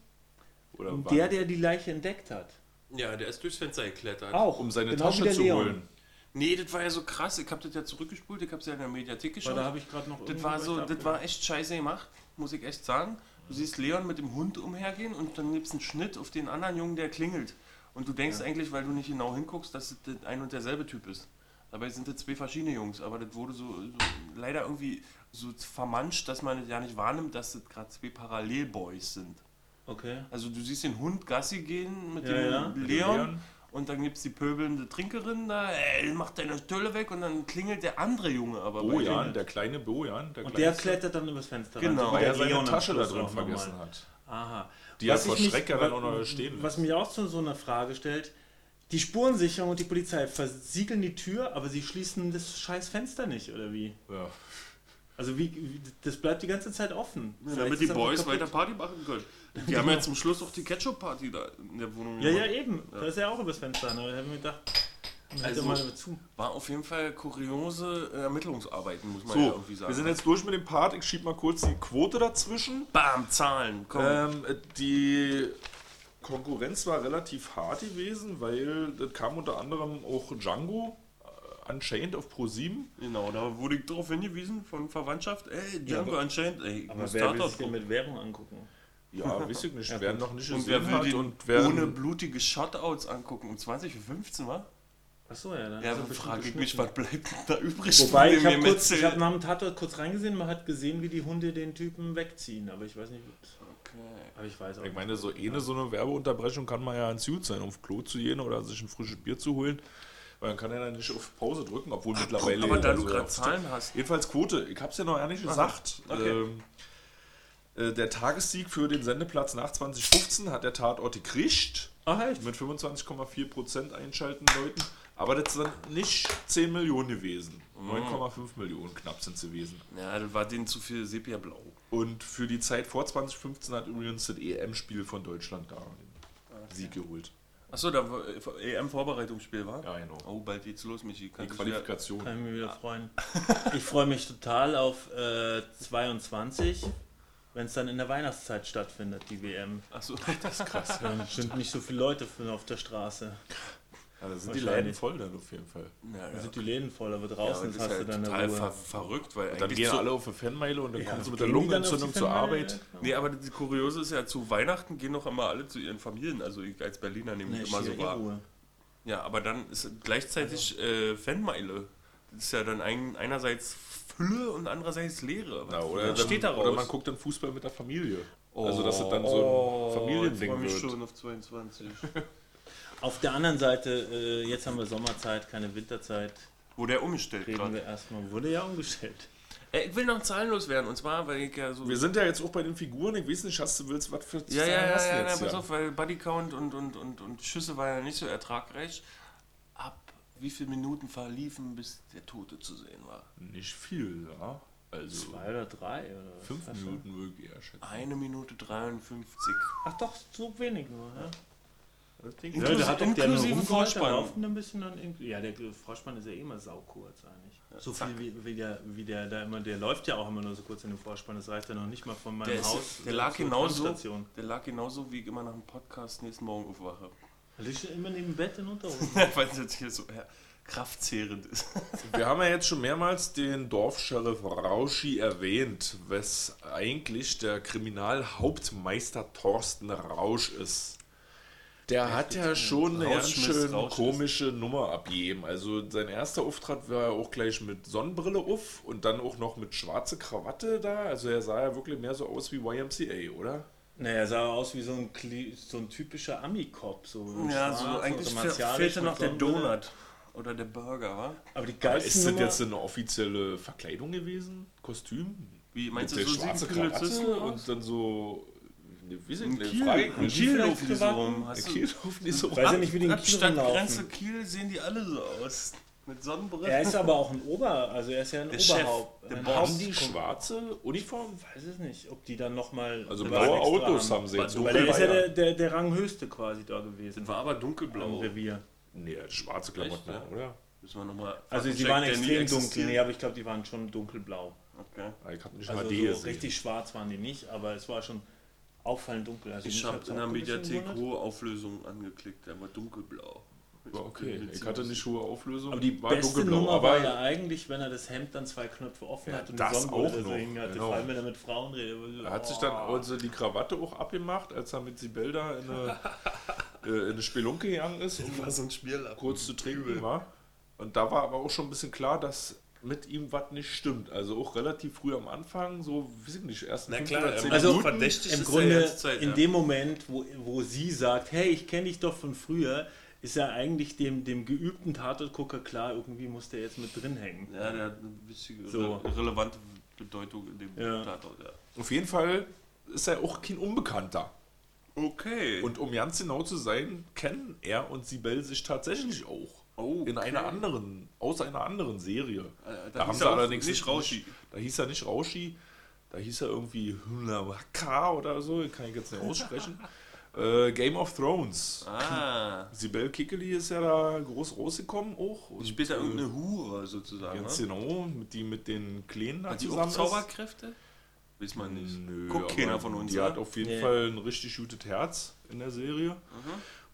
Oder der, der die Leiche entdeckt hat. Ja, der ist durchs Fenster geklettert. Auch. um seine genau Tasche zu Leon. holen. Nee, das war ja so krass. Ich hab das ja zurückgespult, ich hab's ja in der Mediathek geschaut. da habe ich gerade noch Das war so, das war echt scheiße gemacht, muss ich echt sagen. Du siehst Leon mit dem Hund umhergehen und dann gibt es einen Schnitt auf den anderen Jungen, der klingelt. Und du denkst eigentlich, weil du nicht genau hinguckst, dass das ein und derselbe Typ ist. Dabei sind das zwei verschiedene Jungs, aber das wurde so, so leider irgendwie so vermanscht, dass man das ja nicht wahrnimmt, dass das gerade zwei Parallelboys sind. Okay. Also du siehst den Hund Gassi gehen mit Ja, dem ja. Leon, Mit dem Leon. und dann gibt es die pöbelnde Trinkerin da, ey, mach deine Tölle weg und dann klingelt der andere Junge aber Bojan, der kleine Bojan. Der Und der klettert dann übers Fenster Genau. rein. so wie weil er seine Leon Tasche da drin vergessen hat. Aha. Die Was vor ich mich- Schreck ja dann auch noch stehen Was lässt. mich auch zu so einer Frage stellt, die Spurensicherung und die Polizei versiegeln die Tür, aber sie schließen das scheiß Fenster nicht, oder wie? Ja. Also wie, wie das bleibt die ganze Zeit offen. Ja, damit die Boys weiter Party machen können. Die haben ja zum Schluss auch die Ketchup-Party da in der Wohnung Ja, ja, eben. Da ist ja auch übers Fenster. Ne? Da haben wir gedacht, Also- hätte mal zu. War auf jeden Fall kuriose äh, Ermittlungsarbeiten, muss man So, ja irgendwie sagen. wir sind jetzt durch mit dem Part. Ich schieb mal kurz die Quote dazwischen. Bam, Zahlen, komm. Ähm, die Konkurrenz war relativ hart gewesen, weil das kam unter anderem auch Django, äh, Unchained auf Pro 7. Genau, da wurde ich darauf hingewiesen von Verwandtschaft, ey, Django aber- anscheinend, ey, ich Aber muss wer will sich mit Werbung angucken? Ja, weiß ich nicht, wer noch nicht Und wer will hat den und wer ohne blutige Shutouts angucken? Um 20 für 15, wa? Achso, ja. Dann Ja, dann frage ich mich, was bleibt denn da übrig? Wobei, ich habe kurz, ich Gemetzel? hab nach dem Tatort kurz reingesehen, man hat gesehen, wie die Hunde den Typen wegziehen, aber ich weiß nicht, Okay. Aber ich weiß auch Ich meine, so eine so eine Werbeunterbrechung kann man ja ans Gut sein, auf Klo zu gehen oder sich ein frisches Bier zu holen. Weil dann kann er dann nicht auf Pause drücken, obwohl mittlerweile. aber da du also gerade auf- Zahlen hast. Jedenfalls Quote, ich hab's ja noch gar nicht gesagt. okay. Ähm, äh, der Tagessieg für den Sendeplatz nach 2015 hat der Tatort gekriegt. Ach echt? Mit 25,4% einschalten Leuten. Aber das sind nicht 10 Millionen gewesen. 9,5 Millionen knapp sind sie gewesen. Ja, das war denen zu viel Sepia-Blau. Und für die Zeit vor 2015 hat übrigens das EM-Spiel von Deutschland da den Sieg geholt. Achso, da war äh, EM-Vorbereitungsspiel war? Ja, genau. Oh, bald geht's los, Michi. Die Kannst wieder- Qualifikation. Kann ich mich wieder freuen. Ich freue mich total auf äh, 22, wenn es dann in der Weihnachtszeit stattfindet, die WM. Achso, das ist krass. Dann sind nicht so viele Leute auf der Straße. Ja, da sind die. Läden voll dann auf jeden Fall. Ja, Da ja. sind die Läden voll, aber Ja, draußen das ist hast du halt dann total eine ver. Dann verrückt, weil eigentlich gehen zu, alle auf eine Fanmeile und dann kommen sie mit der gehen dann Lungenentzündung zur? Arbeit. Ja. Nee, aber das Kuriose ist ja, zu Weihnachten gehen doch immer alle zu ihren Familien. Also ich als Berliner nehme ich immer so wahr. Ruhe. Ja, aber dann ist gleichzeitig äh, Fanmeile. Das ist ja dann ein, einerseits Fülle und andererseits Leere. Was Ja, oder, dann, steht da oder man guckt dann Fußball mit der Familie. Oh, also dass es dann so ein ich freu Familiending mich wird. schon auf 22. Auf der anderen Seite, äh, jetzt haben wir Sommerzeit, keine Winterzeit. Wo der umgestellt Reden gerade. wir erstmal. Wurde ja umgestellt. Äh, ich will noch zahlenlos werden und zwar, weil ich ja so. Wir sind ja jetzt auch bei den Figuren. Ich weiß nicht, hast du willst was für ja, ja, Zahlen ja, hast du ja, ja, jetzt, pass auf, weil Bodycount und, und, und, und Schüsse war ja nicht so ertragreich. Ab wie viele Minuten verliefen, bis der Tote zu sehen war? Nicht viel, ja. Also Zwei oder drei? Oder fünf was? Minuten würde ich eher schätzen. Eine Minute 53. Ach doch, so wenig nur. Ja. Der hat doch inklusive Vorspann. der laufen ein bisschen dann irgendwie- Ja, der Vorspann ist ja eh immer saukurz eigentlich. so zack. viel wie, wie, der, wie der da immer, der läuft ja auch immer nur so kurz in dem Vorspann. Das reicht ja noch nicht mal von meinem Der, ist, Haus. der äh, lag genauso. Der lag genauso, wie ich immer nach dem Podcast nächsten Morgen aufwache. Der liegt schon immer neben dem Bett in Unterhosen. Weil es jetzt hier so ja, kraftzehrend ist. Wir haben ja jetzt schon mehrmals den Dorfscheriff Rauschi erwähnt, was eigentlich der Kriminalhauptmeister Thorsten Rausch ist. Der hat ja schon eine ganz schön komische Nummer abgegeben. Also sein erster Auftritt war auch gleich mit Sonnenbrille auf und dann auch noch mit schwarze Krawatte da. Also er sah ja wirklich mehr so aus wie YMCA, oder? naja, er sah aus wie so ein, Kli- so ein typischer Ami-Cop. So Ja, schwarz so oder eigentlich fehlte noch der. Donut. Oder der Burger, wa? Aber die Aber geilste ist das jetzt eine offizielle Verkleidung gewesen? Kostüm? Wie meinst Mit du, der so schwarze Krawatte und dann so. Ne, Ein sind Kiel, Frage mich. Kiel laufen die so rum. Der Hast du, Kiel auf nicht so weiß ja nicht, wie die in Kiel Stadtgrenze rumlaufen. Kiel sehen die alle so aus. Mit Sonnenbrille. Er ist aber auch ein Ober, also er ist ja ein Der Chef, Oberhaupt. der ein Boss. Haben die schwarze Uniform? weiß es nicht, ob die dann nochmal. Also blaue Autos haben sie jetzt. Weil er ist ja der, der, der Ranghöchste quasi da gewesen. War aber Im dunkelblau. Revier. Nee, schwarze Klamotten, Echt, ja? oder? Müssen wir nochmal. Also sie waren extrem dunkel, nee, aber ich glaube, die waren schon dunkelblau. Okay. Ah, Ich nicht Also HD so gesehen. richtig schwarz waren die nicht, aber es war schon auffallend dunkel. Also Ich habe in der Mediathek hohe Auflösung angeklickt, der war dunkelblau. Ja, okay, ich hatte nicht hohe Auflösung. Aber die war beste dunkelblau, Nummer aber war ja eigentlich, wenn er das Hemd dann zwei Knöpfe offen Ja, hat und das die Sonnenbrille auch so noch, hing hatte, genau. vor allem wenn er mit Frauen redet. Er hat sich dann Oh. also die Krawatte auch abgemacht, als er mit Sibel da in eine, äh, in eine Spelunke gegangen ist, um war so kurz zu trinken war. Und da war aber auch schon ein bisschen klar, dass mit ihm was nicht stimmt. Also auch relativ früh am Anfang, so, weiß ich nicht, erst Na klar, zehn Also Minuten. verdächtig im ist Grunde Zeit, in ja. dem Moment, wo, wo sie sagt, hey, ich kenne dich doch von früher, ist er eigentlich dem, dem geübten Tatortgucker klar, irgendwie muss der jetzt mit drin hängen. Ja, der hat eine wichtige, So. re relevante Bedeutung in dem Ja. Tatort, ja. Auf jeden Fall ist er auch kein Unbekannter. Okay. Und um ganz genau zu sein, kennen er und Sibel sich tatsächlich auch. Oh, In okay. einer anderen, aus einer anderen Serie. Äh, Da, haben hieß sie er allerdings nicht Rauschi. Da hieß er nicht Rauschi, da hieß er irgendwie Hunawaka oder so, kann ich jetzt nicht aussprechen. äh, Game of Thrones. Ah. Sibel Kikeli ist ja da groß rausgekommen auch. Und, Später äh, irgendeine Hure sozusagen. Ganz ne? genau, mit die mit den Kleinen da Hat die auch zusammen ist. Zauberkräfte? Weiß man nicht. Nö, Guckt keiner von uns. Die oder? hat auf jeden Nee. Fall ein richtig gutes Herz in der Serie.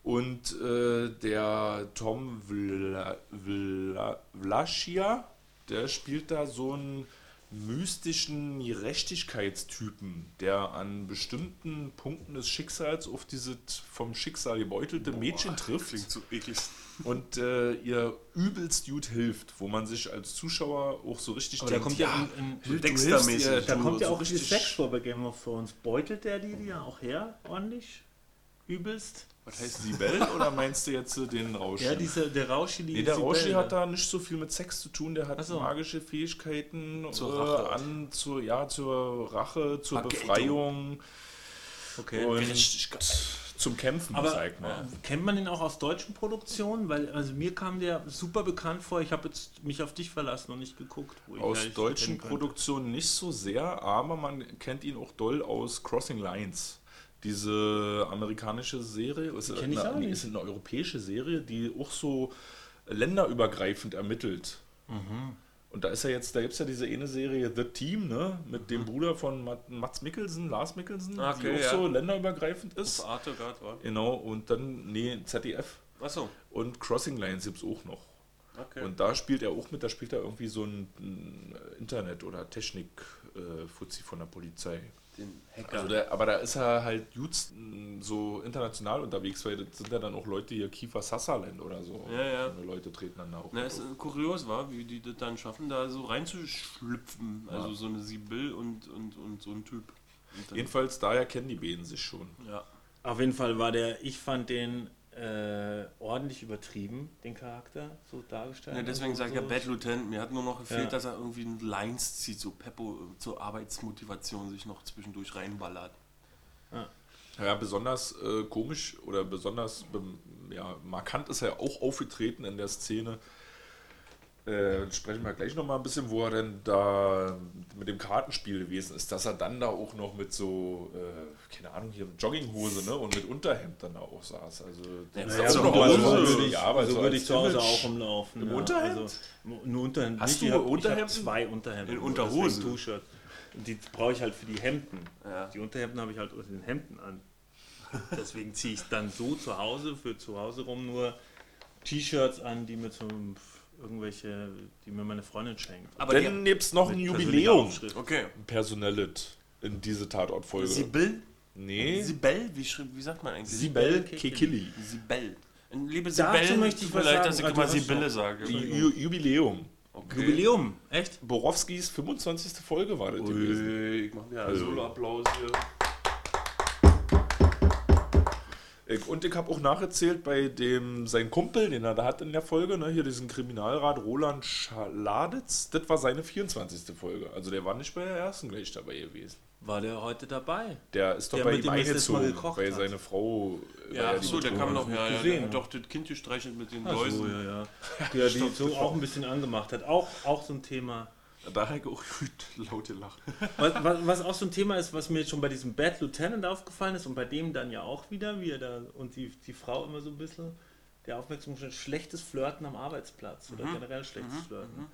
Und äh, der Tom Vla, Vla, Vlaschia, der spielt da so einen mystischen Gerechtigkeitstypen, der an bestimmten Punkten des Schicksals auf dieses vom Schicksal gebeutelte Mädchen trifft Klingt so eklig. und äh, ihr übelst gut hilft, wo man sich als Zuschauer auch so richtig Aber da kommt ja du Dexter-mäßig. da kommt ja so auch viel richtig- Sex vor bei Game of Thrones. Beutelt der die ja auch her, ordentlich? Übelst? Was heißt Sibel oder meinst du jetzt den Rausch? Ja, dieser, der Rauschi, die Nee, der Sibel, Rauschi ne? hat da nicht so viel mit Sex zu tun, der hat so. magische Fähigkeiten Zur äh, Rache. an, zur, ja, zur Rache, zur. Befreiung Okay. und zum Kämpfen, Aber sag mal. äh, kennt man den auch aus deutschen Produktionen? Weil also mir kam der super bekannt vor. Ich habe jetzt mich auf dich verlassen und nicht geguckt. Aus deutschen. Produktionen nicht so sehr, aber man kennt ihn auch doll aus Crossing Lines. Diese amerikanische Serie ist, kenn ich eine, auch nicht. ist eine europäische Serie, die auch so länderübergreifend ermittelt. Mhm. Und da ist ja jetzt, da gibt es ja diese eine Serie The Team, ne? Mit dem Bruder von Mat- Mats Mikkelsen, Lars Mikkelsen, Okay, die auch ja. so länderübergreifend ist. Das Arte gerade war. Genau, und dann, nee, ZDF. Achso. Und Crossing Lines gibt es auch noch. Okay. Und da spielt er auch mit, da spielt er irgendwie so ein, ein Internet- oder Technik-Fuzzi von der Polizei. Den Hacker. Also der, aber da ist er halt gut mm, so international unterwegs, weil das sind ja dann auch Leute hier, Kiefer Sutherland oder so. Ja, ja. So Leute treten dann da auch. Na, es auf. äh, kurios war, wie die das dann schaffen, da so reinzuschlüpfen. Also so eine Sibyl und, und, und so ein Typ. Jedenfalls, daher kennen die beiden sich schon. ja. Auf jeden Fall war der, ich fand den äh, ordentlich übertrieben, den Charakter, so dargestellt. Ja, deswegen Also sage ich ja so. Bad Lieutenant. Mir hat nur noch gefehlt, Ja. dass er irgendwie ein Lines zieht, so Peppo zur Arbeitsmotivation sich noch zwischendurch reinballert. Ja, besonders äh, komisch oder besonders ja, markant ist er auch aufgetreten in der Szene. Äh, sprechen wir gleich nochmal ein bisschen, wo er denn da mit dem Kartenspiel gewesen ist, dass er dann da auch noch mit so, äh, keine Ahnung, hier Jogginghose ne, und mit Unterhemd dann da auch saß. Also, das naja, würde so, ich, ja, aber so so würde ich zu Hause auch rumlaufen. Im ja. Unterhemd? Also, nur Unterhemd. Hast nicht. du ich habe zwei Unterhemden. In nur, Unterhose? deswegen T-Shirt. Und die brauche ich halt für die Hemden. Ja. Die Unterhemden habe ich halt unter den Hemden an. Deswegen ziehe ich dann so zu Hause, für zu Hause rum nur T-Shirts an, die mir zum irgendwelche, die mir meine Freundin schenkt. Aber Dann gibt es noch ein Jubiläum. Okay. ein personelles in diese Tatortfolge. Sibyl? nee, Sibel? Wie, wie sagt man eigentlich? Sibel Kekili. Sibel. Liebe Dazu Sibel, möchte ich leid, sagen. dass ich immer hast Sibylle noch- sage. Ju Jubiläum. Okay. Jubiläum, echt? Borowskis 25. Folge war das gewesen. Ui, ich mache mir einen Also- Solo-Applaus hier. Und ich habe auch nacherzählt bei dem, sein Kumpel, den er da hat in der Folge, ne, hier diesen Kriminalrat Roland Schaladitz, das war seine 24. Folge. Also der war nicht bei der ersten gleich dabei gewesen. War der heute dabei? Der ist doch Der, bei ihm eingezogen, weil hat. seine Frau... äh, Ja, ach die So, der kam noch, ja, ja, gesehen. der hat doch das Kind gestreichelt mit den Ach so, Läusen. ja, ja. Ja, die so auch ein bisschen angemacht hat. Auch, auch so ein Thema. Da habe ich auch laut gelacht. Was, was, was auch so ein Thema ist, was mir jetzt schon bei diesem Bad Lieutenant aufgefallen ist und bei dem dann ja auch wieder, wie er da und die, die Frau immer so ein bisschen der Aufmerksamkeit, schlechtes Flirten am Arbeitsplatz oder generell schlechtes Flirten.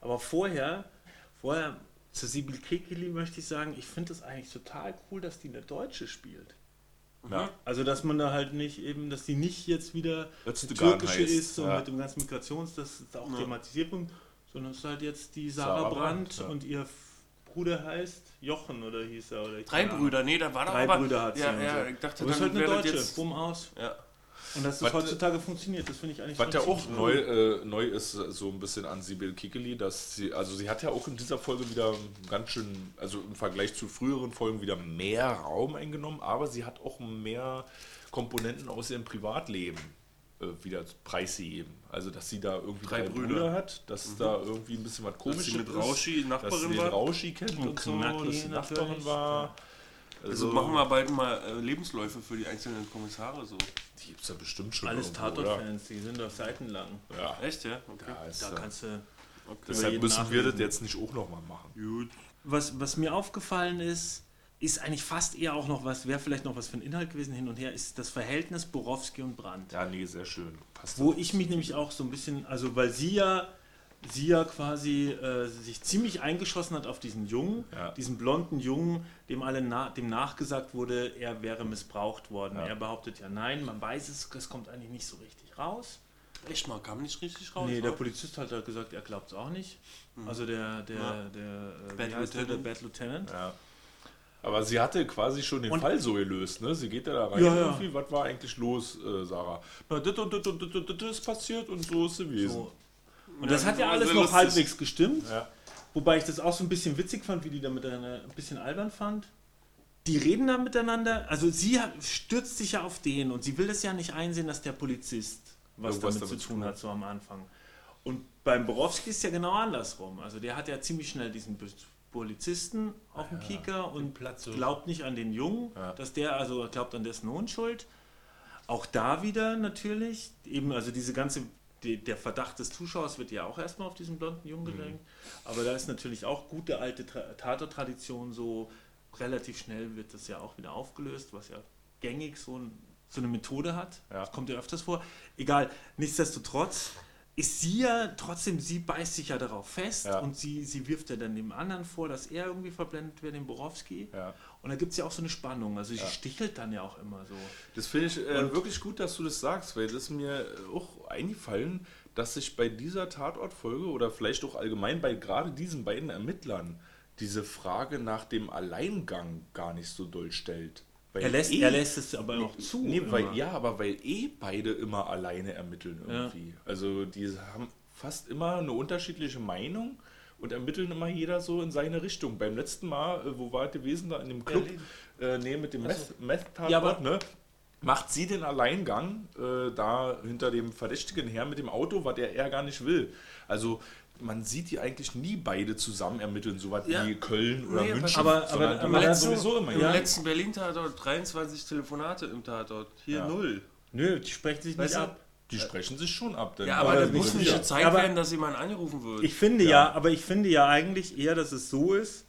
Aber vorher, vorher zu Sibyl Kekili möchte ich sagen, ich finde es eigentlich total cool, dass die eine Deutsche spielt. Ja. Also dass man da halt nicht eben, dass die nicht jetzt wieder türkische ist, so ja. mit dem ganzen Migrations, das ist auch Ja. thematisiert wird, sondern es ist halt jetzt die Sarah, Sarah Brandt, Brandt, ja. und ihr Bruder heißt Jochen oder hieß er oder Drei. Brüder, nee, da war doch Drei aber... Brüder hat sie ja, ja, ich dachte, Aber es ist halt eine das Deutsche, jetzt... bumm aus. Ja. Und dass das Was- heutzutage funktioniert, das finde ich eigentlich Was ja auch neu, äh, neu ist, äh, so ein bisschen an Sibyl Kikeli, dass sie, also sie hat ja auch in dieser Folge wieder ganz schön, also im Vergleich zu früheren Folgen wieder mehr Raum eingenommen, aber sie hat auch mehr Komponenten aus ihrem Privatleben äh, wieder preisgegeben. Also, dass sie da irgendwie Drei drei, Brüder. Brüder. hat, dass da irgendwie ein bisschen was Dass komisches sie mit ist, Rauschi dass sie Nachbarin den. Rauschi kennt und, Und so, Knacki dass sie Nachbarin war. Also machen wir bald mal äh, Lebensläufe für die einzelnen Kommissare so. Die gibt es ja bestimmt schon Alles? Tatort-Fans, die sind doch seitenlang. Ja, Echt, ja? Okay. ist, Da ja. kannst du. okay. Deshalb müssen wir das nachlesen. jetzt nicht auch nochmal machen. Gut. Was, was mir aufgefallen ist, ist eigentlich fast eher auch noch was, wäre vielleicht noch was für ein Inhalt gewesen hin und her, ist das Verhältnis Borowski und Brandt. Ja, nee, sehr schön. Passt Wo ich mich nämlich auch so ein bisschen, also weil sie ja, sie ja quasi äh, sich ziemlich eingeschossen hat auf diesen Jungen, Ja. diesen blonden Jungen, dem alle na, dem nachgesagt wurde, er wäre missbraucht worden. Ja. Er behauptet ja nein, man weiß es, es kommt eigentlich nicht so richtig raus. Echt mal, kam nicht richtig raus. nee, der wa? Polizist hat halt gesagt, er glaubt es auch nicht. Also der, der, Ja. der, äh, Bad heißt der, der Lieutenant. Bad Lieutenant. Ja. Aber sie hatte quasi schon den Und- Fall so gelöst, ne? Sie geht ja da rein Ja, ja. irgendwie. Was war eigentlich los, äh, Sarah? Na, das und das und das und das ist passiert und so ist sie gewesen. So. Und Ja, das hat ja alles noch halbwegs gestimmt. Ja. Wobei ich das auch so ein bisschen witzig fand, wie die da miteinander ein bisschen albern fand. Die reden da miteinander, also sie stürzt sich ja auf den und sie will das ja nicht einsehen, dass der Polizist was Irgendwas damit, damit zu tun hat, so am Anfang. Und beim Borowski ist ja genau andersrum. Also der hat ja ziemlich schnell diesen Polizisten auf dem Kieker und Platz glaubt nicht an den Jungen, Ja. dass der, also glaubt an dessen Unschuld. Auch da wieder natürlich, eben, also diese ganze, die, der Verdacht des Zuschauers wird ja auch erstmal auf diesen blonden Jungen gelenkt. Aber da ist natürlich auch gute alte Tra- Tatort-Tradition so, relativ schnell wird das ja auch wieder aufgelöst, was ja gängig so, ein, so eine Methode hat. Ja. Das kommt ja öfters vor. Egal, nichtsdestotrotz ist sie ja trotzdem, sie beißt sich ja darauf fest Ja. und sie, sie wirft ja dann dem anderen vor, dass er irgendwie verblendet wird, den Borowski. Ja. Und da gibt es ja auch so eine Spannung. Also sie stichelt dann ja auch immer so. Das finde ich äh, wirklich gut, dass du das sagst, weil das ist mir auch eingefallen, dass sich bei dieser Tatortfolge oder vielleicht auch allgemein bei gerade diesen beiden Ermittlern diese Frage nach dem Alleingang gar nicht so doll stellt. Er lässt, eh- er lässt es aber noch zu. Nee, weil, ja, aber weil eh beide immer alleine ermitteln irgendwie. Also die haben fast immer eine unterschiedliche Meinung und ermitteln immer jeder so in seine Richtung. Beim letzten Mal, äh, wo war es gewesen, da in dem Club, äh, nee, mit dem Meth- Meth-Tatort, Ja, aber- ne? Macht sie den Alleingang äh, da hinter dem Verdächtigen her mit dem Auto, was er eher gar nicht will. Also man sieht die eigentlich nie beide zusammen ermitteln, so was Ja. wie Köln oder Nee, München. aber- aber- aber machen letzte- sowieso immer Im Ja. letzten Berlin-Tatort 23 Telefonate im Tatort. Hier Ja. null. Nö, die sprechen sich Weißt nicht du? ab. Die sprechen sich schon ab. denn- Ja, aber das nicht muss so nicht gezeigt Aber- werden, dass jemand angerufen wird. Ich finde ja. Ja. aber ich finde ja eigentlich eher, dass es so ist.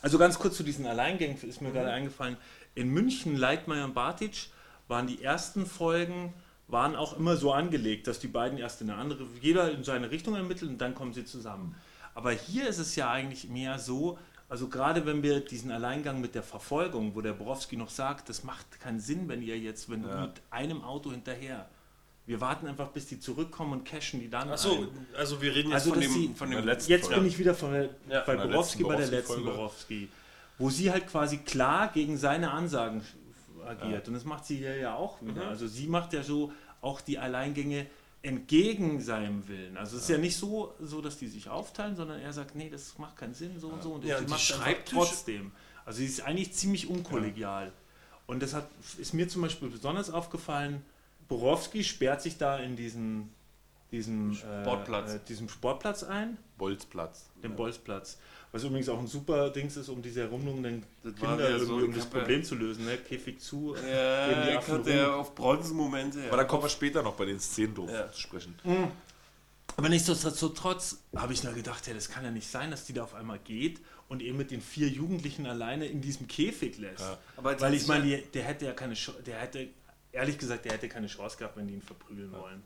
Also ganz kurz zu diesen Alleingängen ist mir gerade eingefallen. In München, Leitmeier und Bartic waren die ersten Folgen waren auch immer so angelegt, dass die beiden erst in eine andere, jeder in seine Richtung ermittelt und dann kommen sie zusammen. Aber hier ist es ja eigentlich mehr so, also gerade wenn wir diesen Alleingang mit der Verfolgung, wo der Borowski noch sagt, das macht keinen Sinn, wenn ihr jetzt, wenn du Ja. mit einem Auto hinterher. Wir warten einfach, bis die zurückkommen und cashen die dann Achso, also wir reden jetzt Also, von, dem, sie- von dem letzten Jetzt Folge. bin ich wieder von der, Ja, bei von der Borowski, letzten bei der letzten Borowski-Folge. Borowski, wo sie halt quasi klar gegen seine Ansagen agiert. Und das macht sie hier ja auch wieder. Mhm. Also sie macht ja so auch die Alleingänge entgegen seinem Willen. Also es ist ja nicht so, so, dass die sich aufteilen, sondern er sagt, nee, das macht keinen Sinn, so und so. Und Ja, sie und macht Schreibtisch- trotzdem. Also sie ist eigentlich ziemlich unkollegial. Und das hat, ist mir zum Beispiel besonders aufgefallen, Borowski sperrt sich da in diesen, diesen, Sportplatz. Äh, diesem Sportplatz ein, Bolzplatz. den Bolzplatz. Was übrigens auch ein super Dings ist, um diese herumlungenden Kinder wieder so, irgendwie, um das ja- Problem zu lösen. Ne? Käfig zu. geben die Ja, ich hatte ja auf Bronzenmomente. Aber da kommen wir später noch bei den Szenen drauf Ja. zu sprechen. Aber nichtsdestotrotz habe ich nur gedacht, ja, das kann ja nicht sein, dass die da auf einmal geht und ihn mit den vier Jugendlichen alleine in diesem Käfig lässt. Ja. Aber Weil ich meine, ja- der hätte ja keine Chance, der hätte, ehrlich gesagt, der hätte keine Chance gehabt, wenn die ihn verprügeln wollen.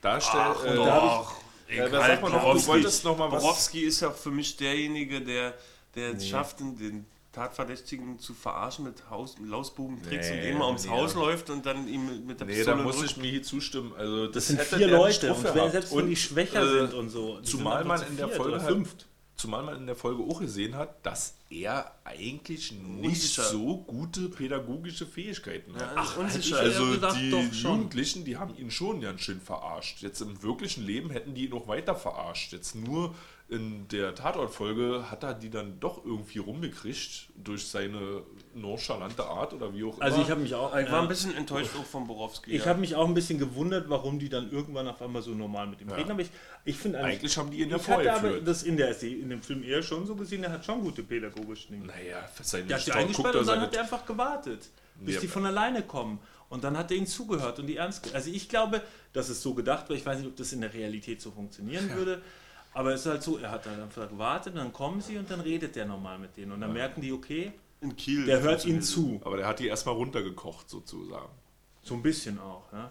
Da stell, Ach, äh, doch. Ja, Egal, sagt man noch, du Borowski. wolltest noch mal was- Borowski ist ja für mich derjenige, der, der es schafft, den- Tatverdächtigen zu verarschen mit Haus, Lausbubentricks Nee, und immer ums nee, Haus ja. läuft und dann ihm mit- der Nee, Pistole da muss ich mir hier zustimmen. Also das, Das sind hätte vier Leute und selbst wenn die schwächer äh, sind und so. Zumal man in zu der Folge halt, fünft. Zumal man in der Folge auch gesehen hat, dass er eigentlich nicht Unsicher. so gute pädagogische Fähigkeiten hat. Ach, unsicher. hätte ich- Also Ja, gedacht, die doch schon. Jugendlichen, die haben ihn schon ganz schön verarscht. Jetzt im wirklichen Leben hätten die ihn noch weiter verarscht. Jetzt nur in der Tatortfolge hat er die dann doch irgendwie rumgekriegt durch seine nonchalante Art oder wie auch Also immer. ich habe mich auch, Ich war ein äh, bisschen enttäuscht auch von Borowski. ich ja. habe mich auch ein bisschen gewundert, warum die dann irgendwann auf einmal so normal mit ihm Ja. reden. Aber ich, ich finde eigentlich, Eigentlich haben die ihn ja ich hatte aber das in, der, in dem Film eher schon so gesehen, er hat schon gute pädagogische Dinge. Naja, seine Der hat die eingesperrt er und dann hat er einfach gewartet, bis Ja. die von alleine kommen. Und dann hat er ihnen zugehört und die ernst Also ich glaube, dass es so gedacht war. Ich weiß nicht, ob das in der Realität so funktionieren würde. Aber es ist halt so, er hat dann einfach gewartet, dann kommen sie und dann redet der normal mit denen. Und dann merken die, okay, in Kiel. der hört ihnen zu. Aber der hat die erstmal runtergekocht, sozusagen. So ein bisschen auch. Ja?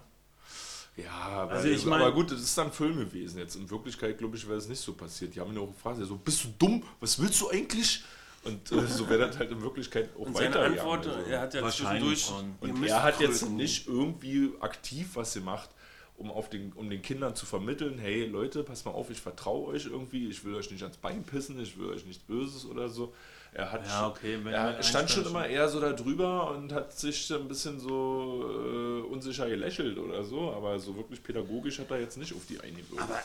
Ja, aber, Also ich mein- aber gut, das ist dann Film gewesen. Jetzt in Wirklichkeit, glaube ich, wäre das nicht so passiert. Die haben ihn auch gefragt, so, bist du dumm? Was willst du eigentlich? Und äh, so wäre das halt in Wirklichkeit auch Und seine weitergegangen. Antwort, also. er hat ja zwischendurch. Und er hat jetzt nicht irgendwie aktiv was gemacht, um, auf den, um den Kindern zu vermitteln, hey Leute, passt mal auf, ich vertraue euch irgendwie, ich will euch nicht ans Bein pissen, ich will euch nichts Böses oder so. Er hat Ja, okay, wenn er stand schon immer eher so da drüber und hat sich ein bisschen so äh, unsicher gelächelt oder so, aber so wirklich pädagogisch hat er jetzt nicht auf die eingewirkt. Aber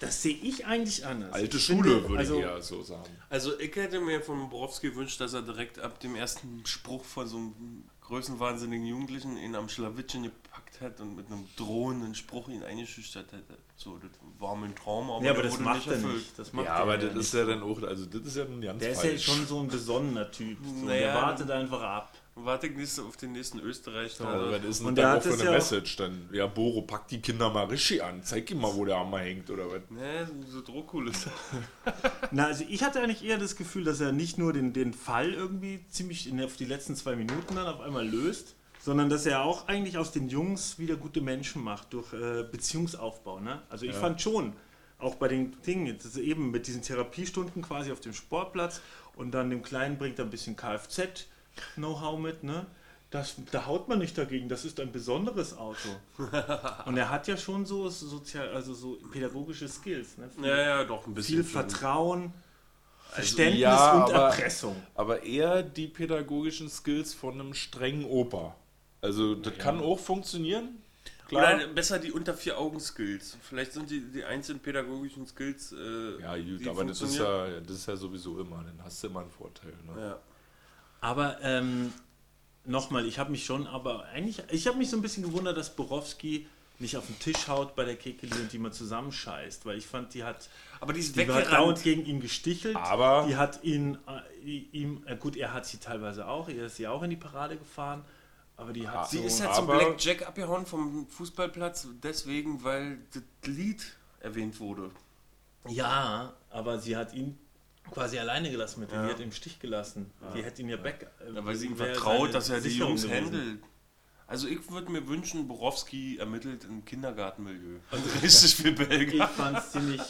das sehe ich eigentlich anders. Alte Ich Schule, finde, würde also, ich eher so sagen. Also ich hätte mir von Borowski gewünscht, dass er direkt ab dem ersten Spruch von so einem größenwahnsinnigen Jugendlichen ihn am Schlawittchen gepackt hat und mit einem drohenden Spruch ihn eingeschüchtert hätte. So, das war mein Traum, aber, Ja, aber der das wurde macht nicht er erfüllt. nicht. Das macht Ja, er aber das nicht. ist ja dann auch, also das ist ja ein ganz Der ist ja schon so ein besonnener Typ. So, Naja. der wartet einfach ab. Warte ich nächste, auf den nächsten Österreich. Also, was ist denn Und das der dann hat auch für eine ja Message? Dann, ja, Boro, pack die Kinder mal richtig an. Zeig ihm mal, wo der Hammer hängt oder was. Ne, so Drohkulisse. Na, also ich hatte eigentlich eher das Gefühl, dass er nicht nur den, den Fall irgendwie ziemlich in, auf die letzten zwei Minuten dann auf einmal löst, sondern dass er auch eigentlich aus den Jungs wieder gute Menschen macht durch äh, Beziehungsaufbau. Ne? Also ich fand schon, auch bei den Dingen, eben mit diesen Therapiestunden quasi auf dem Sportplatz und dann dem Kleinen bringt er ein bisschen Kfz-Know-how mit, ne? Das, da haut man nicht dagegen, das ist ein besonderes Auto. Und er hat ja schon so sozial, also so pädagogische Skills. Ne? Viel, Ja, ja, doch ein bisschen. viel Vertrauen, Also, Verständnis ja, und aber- Erpressung. Aber eher die pädagogischen Skills von einem strengen Opa. Also, das kann auch funktionieren. Klar. Oder besser die unter vier Augen Skills. Vielleicht sind die, die einzelnen pädagogischen Skills. Äh, ja, gut, die aber das ist ja, das ist ja sowieso immer. Dann hast du immer einen Vorteil. Ne? Ja. Aber ähm, nochmal, ich habe mich schon, aber eigentlich, ich habe mich so ein bisschen gewundert, dass Borowski nicht auf den Tisch haut bei der Kekeli und die mal zusammenscheißt, weil ich fand, die hat, Aber die ist die hat dauernd gegen ihn gestichelt. Aber- die hat ihn, äh, ihm, äh, gut, er hat sie teilweise auch, er ist sie auch in die Parade gefahren, aber die hat Sie so, ist ja zum aber- Black Jack abgehauen vom Fußballplatz, deswegen, weil das Lied erwähnt wurde. ja, aber sie hat ihn quasi alleine gelassen mit ihm, Ja. die hat ihn im Stich gelassen. Die hätte ihn ja back. äh, Ja, weil sie ihm vertraut, dass er die Sicherung Jungs gewesen. handelt. Also ich würde mir wünschen, Borowski ermittelt im Kindergartenmilieu. Also richtig viel Ich Belgier. fand es ziemlich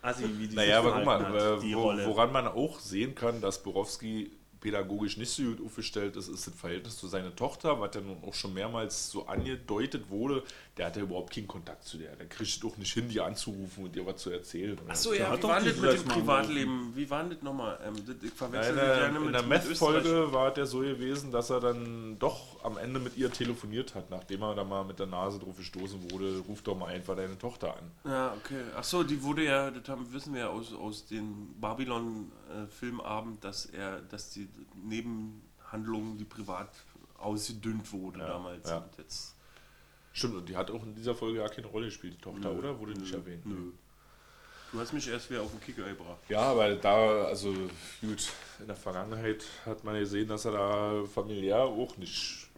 assi, wie die Naja, sich aber guck mal, hat, äh, die wo, Rolle. woran man auch sehen kann, dass Borowski pädagogisch nicht so gut aufgestellt ist, ist das Verhältnis zu seiner Tochter, was ja nun auch schon mehrmals so angedeutet wurde. Der hat ja überhaupt keinen Kontakt zu der. Der kriegt doch nicht hin, die anzurufen und ihr was zu erzählen. Achso, Der ja, hat wie doch war das mit dem Privatleben? Wie war das nochmal? Ähm, ich Ja, verwechsel in der, gerne in mit, der mit Österreich. Meth-Folge war der so gewesen, dass er dann doch am Ende mit ihr telefoniert hat, nachdem er da mal mit der Nase drauf gestoßen wurde, ruf doch mal einfach deine Tochter an. Ja, okay. Achso, die wurde ja, das haben, wissen wir ja aus, aus dem Babylon-Filmabend, dass er, dass die Handlung, die privat ausgedünnt wurde Ja, damals. ja. Und jetzt, Stimmt, und die hat auch in dieser Folge ja keine Rolle gespielt, die Tochter, Nö, oder? Wurde nicht nö, erwähnt. Nö. Du hast mich erst wieder auf den Kicker gebracht. Ja, aber da, also gut, in der Vergangenheit hat man gesehen, dass er da familiär auch nicht.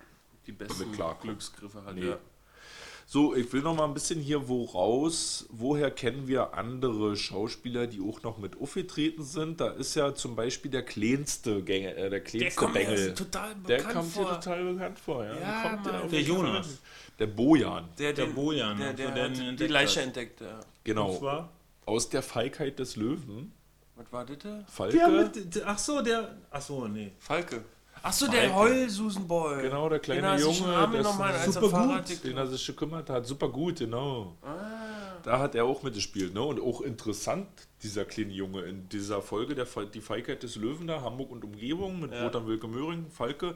Die besten. Glücksgriffe hat Nee. er. So, ich will noch mal ein bisschen hier woraus. Woher kennen wir andere Schauspieler, die auch noch mit aufgetreten sind? Da ist ja zum Beispiel der kleinste Gänge, äh, der kleinste Bengel. total Der kommt dir total bekannt vor, ja. Ja, Der Fall Jonas. Der Bojan, Der, Der den- Bojan, der, also der, der die entdeckt Leiche entdeckt. Ja. Und genau. zwar? Aus der Feigheit des Löwen. Was war das? da? Falke. Der mit, ach so, der, ach so, nee. Falke. Achso, der Heul-Susenboy. Genau, der kleine Junge, einen Arm das genommen, ist als er super Fahrrad gut, den er sich gekümmert hat. Super gut, genau. Ah. Da hat er auch mitgespielt. Ne? Und auch interessant, dieser kleine Junge in dieser Folge, der, Fe- die Feigheit des Löwen da, Hamburg und Umgebung mit Ja. Wotan Wilke Möhring, Falke,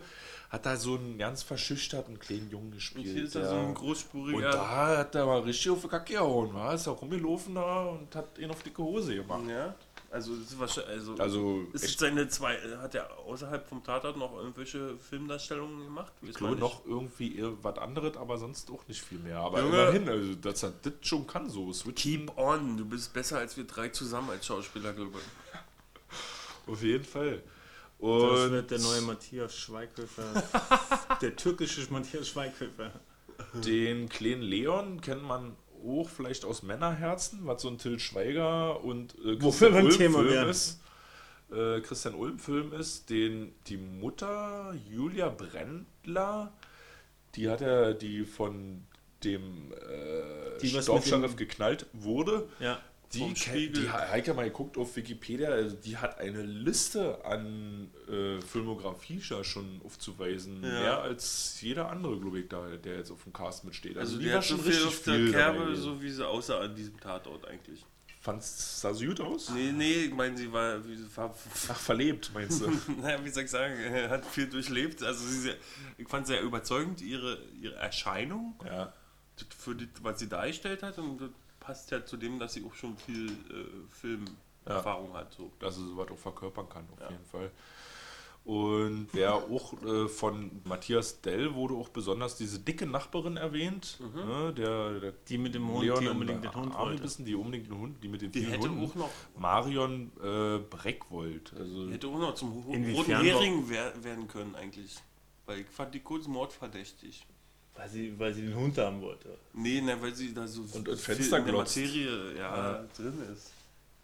hat da so einen ganz verschüchterten kleinen Jungen Und gespielt. hier ist er der- so ein und großspuriger. da hat er mal richtig auf die Kacke gehauen, war? Ist auch rumgelaufen da und hat ihn auf dicke Hose gemacht. ja. Also, das ist wahrscheinlich. Also, Also, ist seine zwei. Hat er außerhalb vom Tatort noch irgendwelche Filmdarstellungen gemacht? ich glaube noch irgendwie was anderes, aber sonst auch nicht viel mehr. Aber Junge. immerhin, also, dass er das schon kann, so switchen. Keep on, du bist besser als wir drei zusammen als Schauspieler, glaube ich. Auf jeden Fall. Das Und wird der neue Matthias Schweighöfer. der türkische Matthias Schweighöfer. Den kleinen Leon kennt man auch vielleicht aus Männerherzen, was so ein Till Schweiger und äh, Wofür wir ein Ulm Thema Film wären. ist. Äh, Christian Ulm Film ist, den die Mutter Julia Brendler, die hat ja die von dem äh, dem- geknallt wurde. Ja. Die, Spiegel. die Heike mal geguckt auf Wikipedia, also die hat eine Liste an äh, Filmografie schon aufzuweisen. Ja. Mehr als jeder andere, glaube ich, da, der jetzt auf dem Cast mitsteht. Also, die, die war hat so schon viel richtig auf der viel Kerbe, so wie sie aussah an diesem Tatort eigentlich. Fand's, sah sie gut aus? Nee, nee, ich meine, sie war, wie, war Ach, verlebt, meinst du? naja, wie soll ich sagen, äh, hat viel durchlebt. Also sie, ich fand sehr überzeugend ihre, ihre Erscheinung, ja. für die, was sie dargestellt hat. Und passt ja zu dem, dass sie auch schon viel äh, Filmerfahrung hat. So. dass sie sowas auch verkörpern kann, auf Ja. jeden Fall. Und wer auch äh, von Matthias Dell wurde auch besonders diese dicke Nachbarin erwähnt, ne, der, der Die mit dem Hund, Leon die in unbedingt den Hund wollte. bissen, die unbedingt den Hund, die mit den Die vielen hätte Hunden. auch noch, Marion äh, Breckwold. Also die hätte auch noch zum roten Hering wer- werden können eigentlich. Weil ich fand die kurz mordverdächtig. Weil sie, weil sie den Hund haben wollte. Nee, ne, weil sie da so Und viel ins Fenster in der. Materie ja, Ja. drin ist.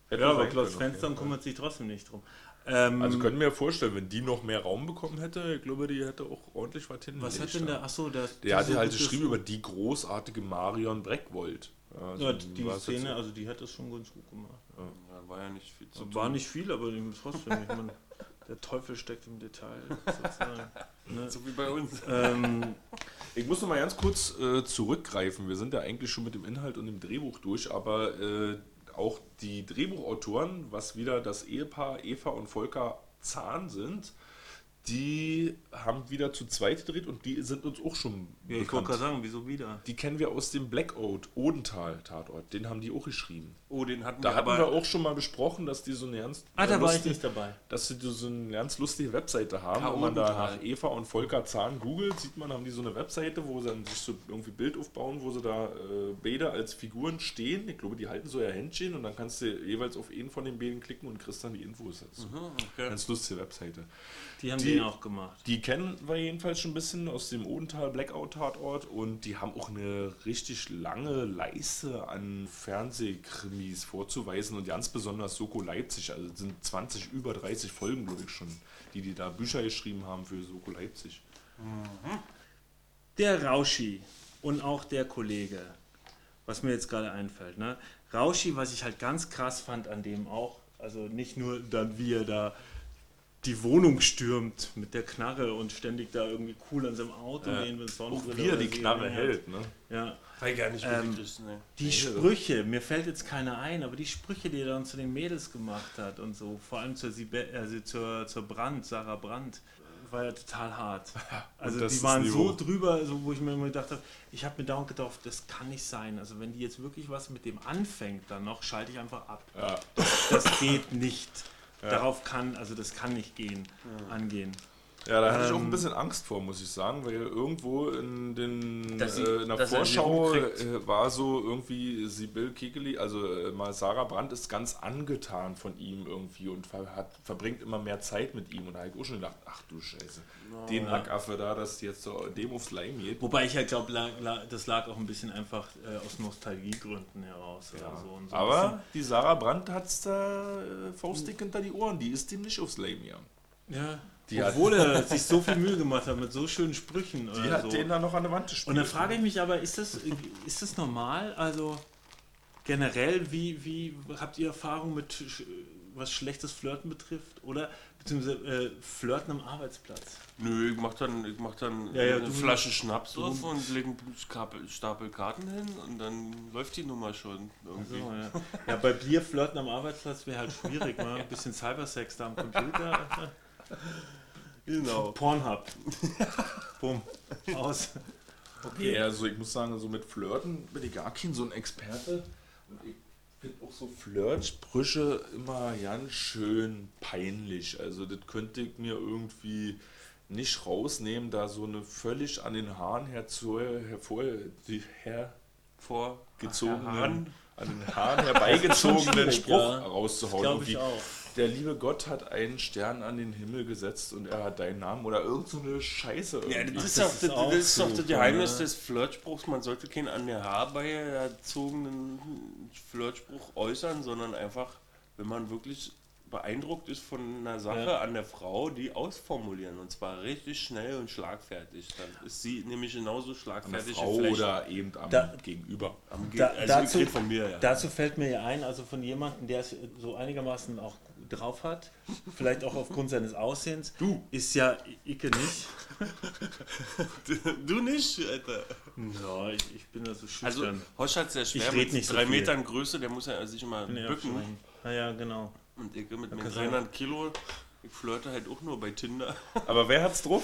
hätte Ja, aber Klaus Fenstern kümmert sich trotzdem nicht drum. Ähm, Also können wir vorstellen, wenn die noch mehr Raum bekommen hätte, ich glaube, die hätte auch ordentlich was hin. was hat denn der, achso, der... Der hatte halt geschrieben über die großartige Marion Breckwold. Also, Ja, die Szene, so- also die hat das schon ganz gut gemacht. Ja, war ja nicht viel zu War tun. nicht viel, aber trotzdem, ich meine, der Teufel steckt im Detail, sozusagen. Ne? So wie bei uns. ähm, Ich muss noch mal ganz kurz äh, zurückgreifen. Wir sind ja eigentlich schon mit dem Inhalt und dem Drehbuch durch, aber äh, auch die Drehbuchautoren, was wieder das Ehepaar Eva und Volker Zahn sind, die haben wieder zu zweit gedreht und die sind uns auch schon ja, ich wollte gerade sagen, wieso wieder? Die kennen wir aus dem Blackout, Odenthal-Tatort. Den haben die auch geschrieben. Oh, den hatten Da wir hatten aber. wir auch schon mal besprochen, dass die so eine ganz Ah, da äh, war ich nicht dabei. dass sie so eine ganz lustige Webseite haben. Wenn man da nach Eva und Volker Zahn googelt, sieht man, haben die so eine Webseite, wo sie dann sich so irgendwie Bild aufbauen, wo sie da äh, beide als Figuren stehen. Ich glaube, die halten so ihr Händchen und dann kannst du jeweils auf einen von den beiden klicken und kriegst dann die Infos dazu. Mhm, okay. Ganz lustige Webseite. Die haben Die- den auch gemacht. Die kennen wir jedenfalls schon ein bisschen aus dem Odenthal Blackout Tatort und die haben auch eine richtig lange Leiste an Fernsehkrimis vorzuweisen und ganz besonders Soko Leipzig. Also es sind 20, über 30 Folgen, glaube ich schon, die die da Bücher geschrieben haben für Soko Leipzig. Der Rauschi und auch der Kollege, was mir jetzt gerade einfällt. Ne? Rauschi, was ich halt ganz krass fand an dem auch, also nicht nur dann, wie er da die Wohnung stürmt mit der Knarre und ständig da irgendwie cool an seinem Auto Ja. lehnt, wenn es Auch Sonnenbrille wie er oder die Knarre hält, ne? Ja. Weil gar nicht Ähm, ist, ne. Die Sprüche, mir fällt jetzt keiner ein, aber die Sprüche, die er dann zu den Mädels gemacht hat und so, vor allem zur, Sibe also zur, zur Brand, Sarah Brandt, war ja total hart. Also das die waren so drüber, so, wo ich mir immer gedacht habe, ich habe mir dauernd gedacht, das kann nicht sein. Also wenn die jetzt wirklich was mit dem anfängt, dann noch schalte ich einfach ab. Ja. Das geht nicht. Darauf kann, also das kann nicht gehen, angehen. Ja, da hatte ich auch Ähm, ein bisschen Angst vor, muss ich sagen, weil irgendwo in, den, sie- äh, in der er Vorschau äh, war so irgendwie Sibyl Kikeli, also äh, mal Sarah Brandt ist ganz angetan von ihm irgendwie und ver hat, verbringt immer mehr Zeit mit ihm. Und da habe ich auch schon gedacht, ach du Scheiße, den Lackaffe da, dass jetzt so dem auf Slime geht. Wobei ich ja glaube, la, la, das lag auch ein bisschen einfach äh, aus Nostalgiegründen heraus. Ja. Oder so. So Aber die Sarah Brandt hat es da äh, faustdick hinter die Ohren, die ist dem nicht aufs Slime gegangen. Ja, Die obwohl er sich so viel Mühe gemacht hat mit so schönen Sprüchen. Die hat so. den dann noch an der Wand gespielt. Und dann frage ich mich aber, ist das, ist das normal? Also generell, wie, wie habt ihr Erfahrung mit was schlechtes Flirten betrifft? Oder beziehungsweise äh, Flirten am Arbeitsplatz? Nö, ich mach dann, ich mach dann Ja, ja, eine Flasche Schnaps auf und lege einen Stapel, Karten hin und dann läuft die Nummer schon irgendwie. So, ja. ja, bei Bier flirten am Arbeitsplatz wäre halt schwierig. Ne? Ein bisschen Cybersex da am Computer. Genau. Pornhub. Bumm. Aus. Okay, also ich muss sagen, so mit Flirten bin ich gar kein so ein Experte. Und ich finde auch so Flirtsprüche immer ganz schön peinlich. Also das könnte ich mir irgendwie nicht rausnehmen, da so eine völlig an den Haaren herzu, hervor, die hergezogenen, Haaren. an den Haaren herbeigezogenen Spruch ja. rauszuhauen. Glaube ich auch. Der liebe Gott hat einen Stern an den Himmel gesetzt und er hat deinen Namen oder irgend so eine Scheiße. Ja, irgendwie. das ist, das doch, ist das, auch das, ist doch das Geheimnis ne? des Flirtspruchs. Man sollte keinen an der Haarbeie erzogenen Flirtspruch äußern, sondern einfach, wenn man wirklich beeindruckt ist von einer Sache Ja. an der Frau, die ausformulieren. Und zwar richtig schnell und schlagfertig. Dann ist sie nämlich genauso An der schlagfertig oder eben am Da- Gegenüber. am Ge Da- also dazu- mir, ja. Dazu fällt mir ja ein, also von jemandem, der es so einigermaßen auch drauf hat, vielleicht auch aufgrund seines Aussehens, Du. ist ja Icke nicht. du nicht, Alter. Ja, ich, ich bin da so Also, schüchtern. Hosch hat sehr schwer Ich red mit nicht so drei viel. Metern Größe, der muss ja sich immer bin eher bücken. streng. Ah ja, genau. Und ich mit meinen sein. 300 Kilo, ich flirte halt auch nur bei Tinder. Aber wer hat's drauf?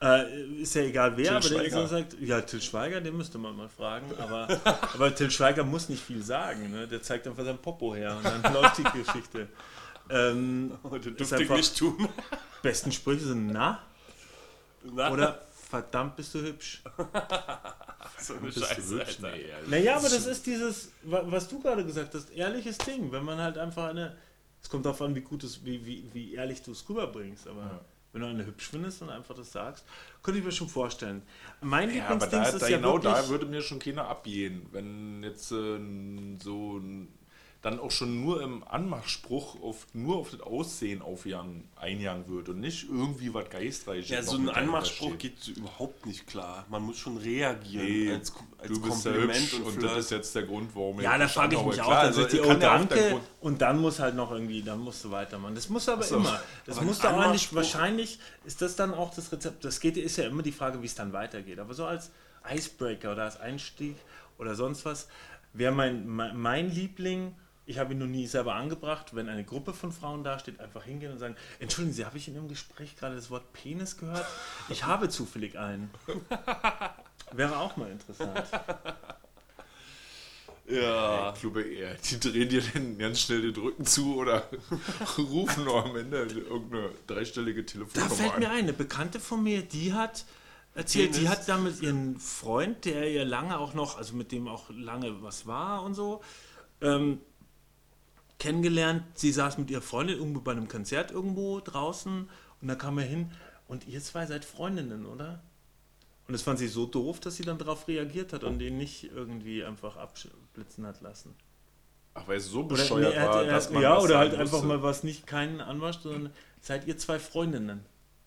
Äh, ist ja egal wer, Till aber der Schweiger. so sagt, ja, Till Schweiger, den müsste man mal fragen, aber, aber Till Schweiger muss nicht viel sagen, ne? der zeigt einfach sein Popo her und dann läuft die Geschichte. Ähm, Das ist dürfte ich nicht tun. besten Sprüche sind na Na, oder verdammt bist du hübsch. so eine Bist du Scheiße, hübsch? Alter. Nee, also Naja, aber das ist dieses, wa- was du gerade gesagt hast, ehrliches Ding. Wenn man halt einfach eine. Es kommt darauf an, wie gut es, wie, wie, wie ehrlich du es rüberbringst. Aber Ja. wenn du eine hübsch findest und einfach das sagst, könnte ich mir schon vorstellen. Mein Ja, aber Lieblingsding da, ist da ja genau da würde mir schon keiner abgehen, wenn jetzt äh, so ein- dann auch schon nur im Anmachspruch auf, nur auf das Aussehen aufjagen, einjagen wird und nicht irgendwie was Geistreiches. Ja, so ein Anmachspruch geht so überhaupt nicht klar. Man muss schon reagieren Nee, als, als du bist Kompliment und, und, das ist jetzt der Grund, warum Ja, da frage ich mich auch, dann also oh danke, und dann muss halt noch irgendwie, dann musst du weitermachen. Das muss aber so. immer. Das muss eigentlich, Anmachspruch- wahrscheinlich ist das dann auch das Rezept. Das geht, ist ja immer die Frage, wie es dann weitergeht. Aber so als Icebreaker oder als Einstieg oder sonst was, wäre mein, mein, mein Liebling, ich habe ihn noch nie selber angebracht, wenn eine Gruppe von Frauen dasteht, einfach hingehen und sagen, entschuldigen Sie, habe ich in Ihrem Gespräch gerade das Wort Penis gehört? Ich habe zufällig einen. Wäre auch mal interessant. Ja. Ich glaube eher, die drehen dir dann ganz schnell den Rücken zu oder rufen noch am Ende irgendeine dreistellige Da Telefonnummer fällt an. mir ein, eine Bekannte von mir, die hat erzählt, die Penis. hat damit ihren Freund, der ihr lange auch noch, also mit dem auch lange was war und so, ähm, kennengelernt. Sie saß mit ihrer Freundin irgendwo bei einem Konzert irgendwo draußen und da kam er hin und ihr zwei seid Freundinnen, oder? Und das fand sie so doof, dass sie dann darauf reagiert hat und den nicht irgendwie einfach abblitzen hat lassen. Ach, weil es so Oder, bescheuert nee, er hat- war, er dass man ja, oder halt sagen einfach musste. mal was nicht keinen anwascht, sondern seid ihr zwei Freundinnen.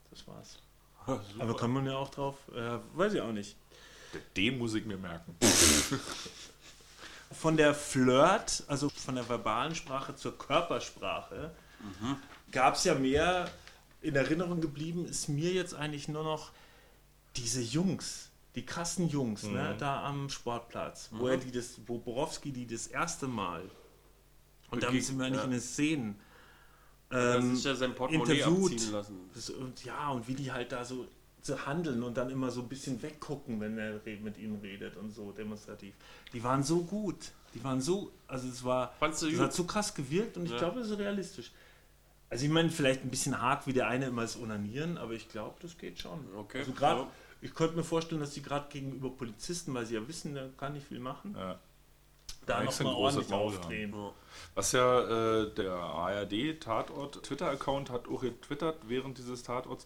Das war's. Aber kann man ja auch drauf, äh, weiß ich auch nicht. Den muss ich mir merken. Von der Flirt, also von der verbalen Sprache zur Körpersprache, gab es ja mehr in Erinnerung geblieben, ist mir jetzt eigentlich nur noch diese Jungs, die krassen Jungs, ne, da am Sportplatz, wo er die das, wo Borowski die das erste Mal, und Begeg- sind wir eigentlich ja. in den Szenen, ähm, sich ja sein Portemonnaie interviewt. abziehen lassen. Das, und ja, und wie die halt da so, so handeln und dann immer so ein bisschen weggucken, wenn er mit ihnen redet und so demonstrativ. Die waren so gut. Die waren so, also es war, Fandst das hat so krass gewirkt und ich Ja. glaube, das ist realistisch. Also ich meine, vielleicht ein bisschen hart wie der eine immer das Onanieren, aber ich glaube, das geht schon. Okay. Also gerade, Ja. ich könnte mir vorstellen, dass die gerade gegenüber Polizisten, weil sie ja wissen, der kann nicht viel machen, Ja. da nochmal ein großes ordentlich Maul aufdrehen. Ja. Was ja äh, der ARD-Tatort-Twitter-Account hat auch getwittert während dieses Tatorts,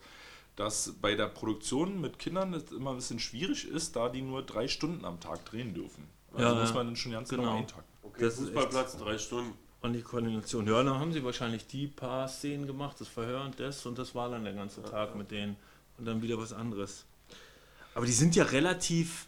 dass bei der Produktion mit Kindern es immer ein bisschen schwierig ist, da die nur drei Stunden am Tag drehen dürfen. Also Ja, muss ja. man dann schon ganz Genau. genau eintakten. Okay, Das ist Fußballplatz, drei Stunden. Und die Koordination. Ja, dann haben sie wahrscheinlich die paar Szenen gemacht, das Verhör und das und das war dann der ganze Tag mit denen und dann wieder was anderes. Aber die sind ja relativ.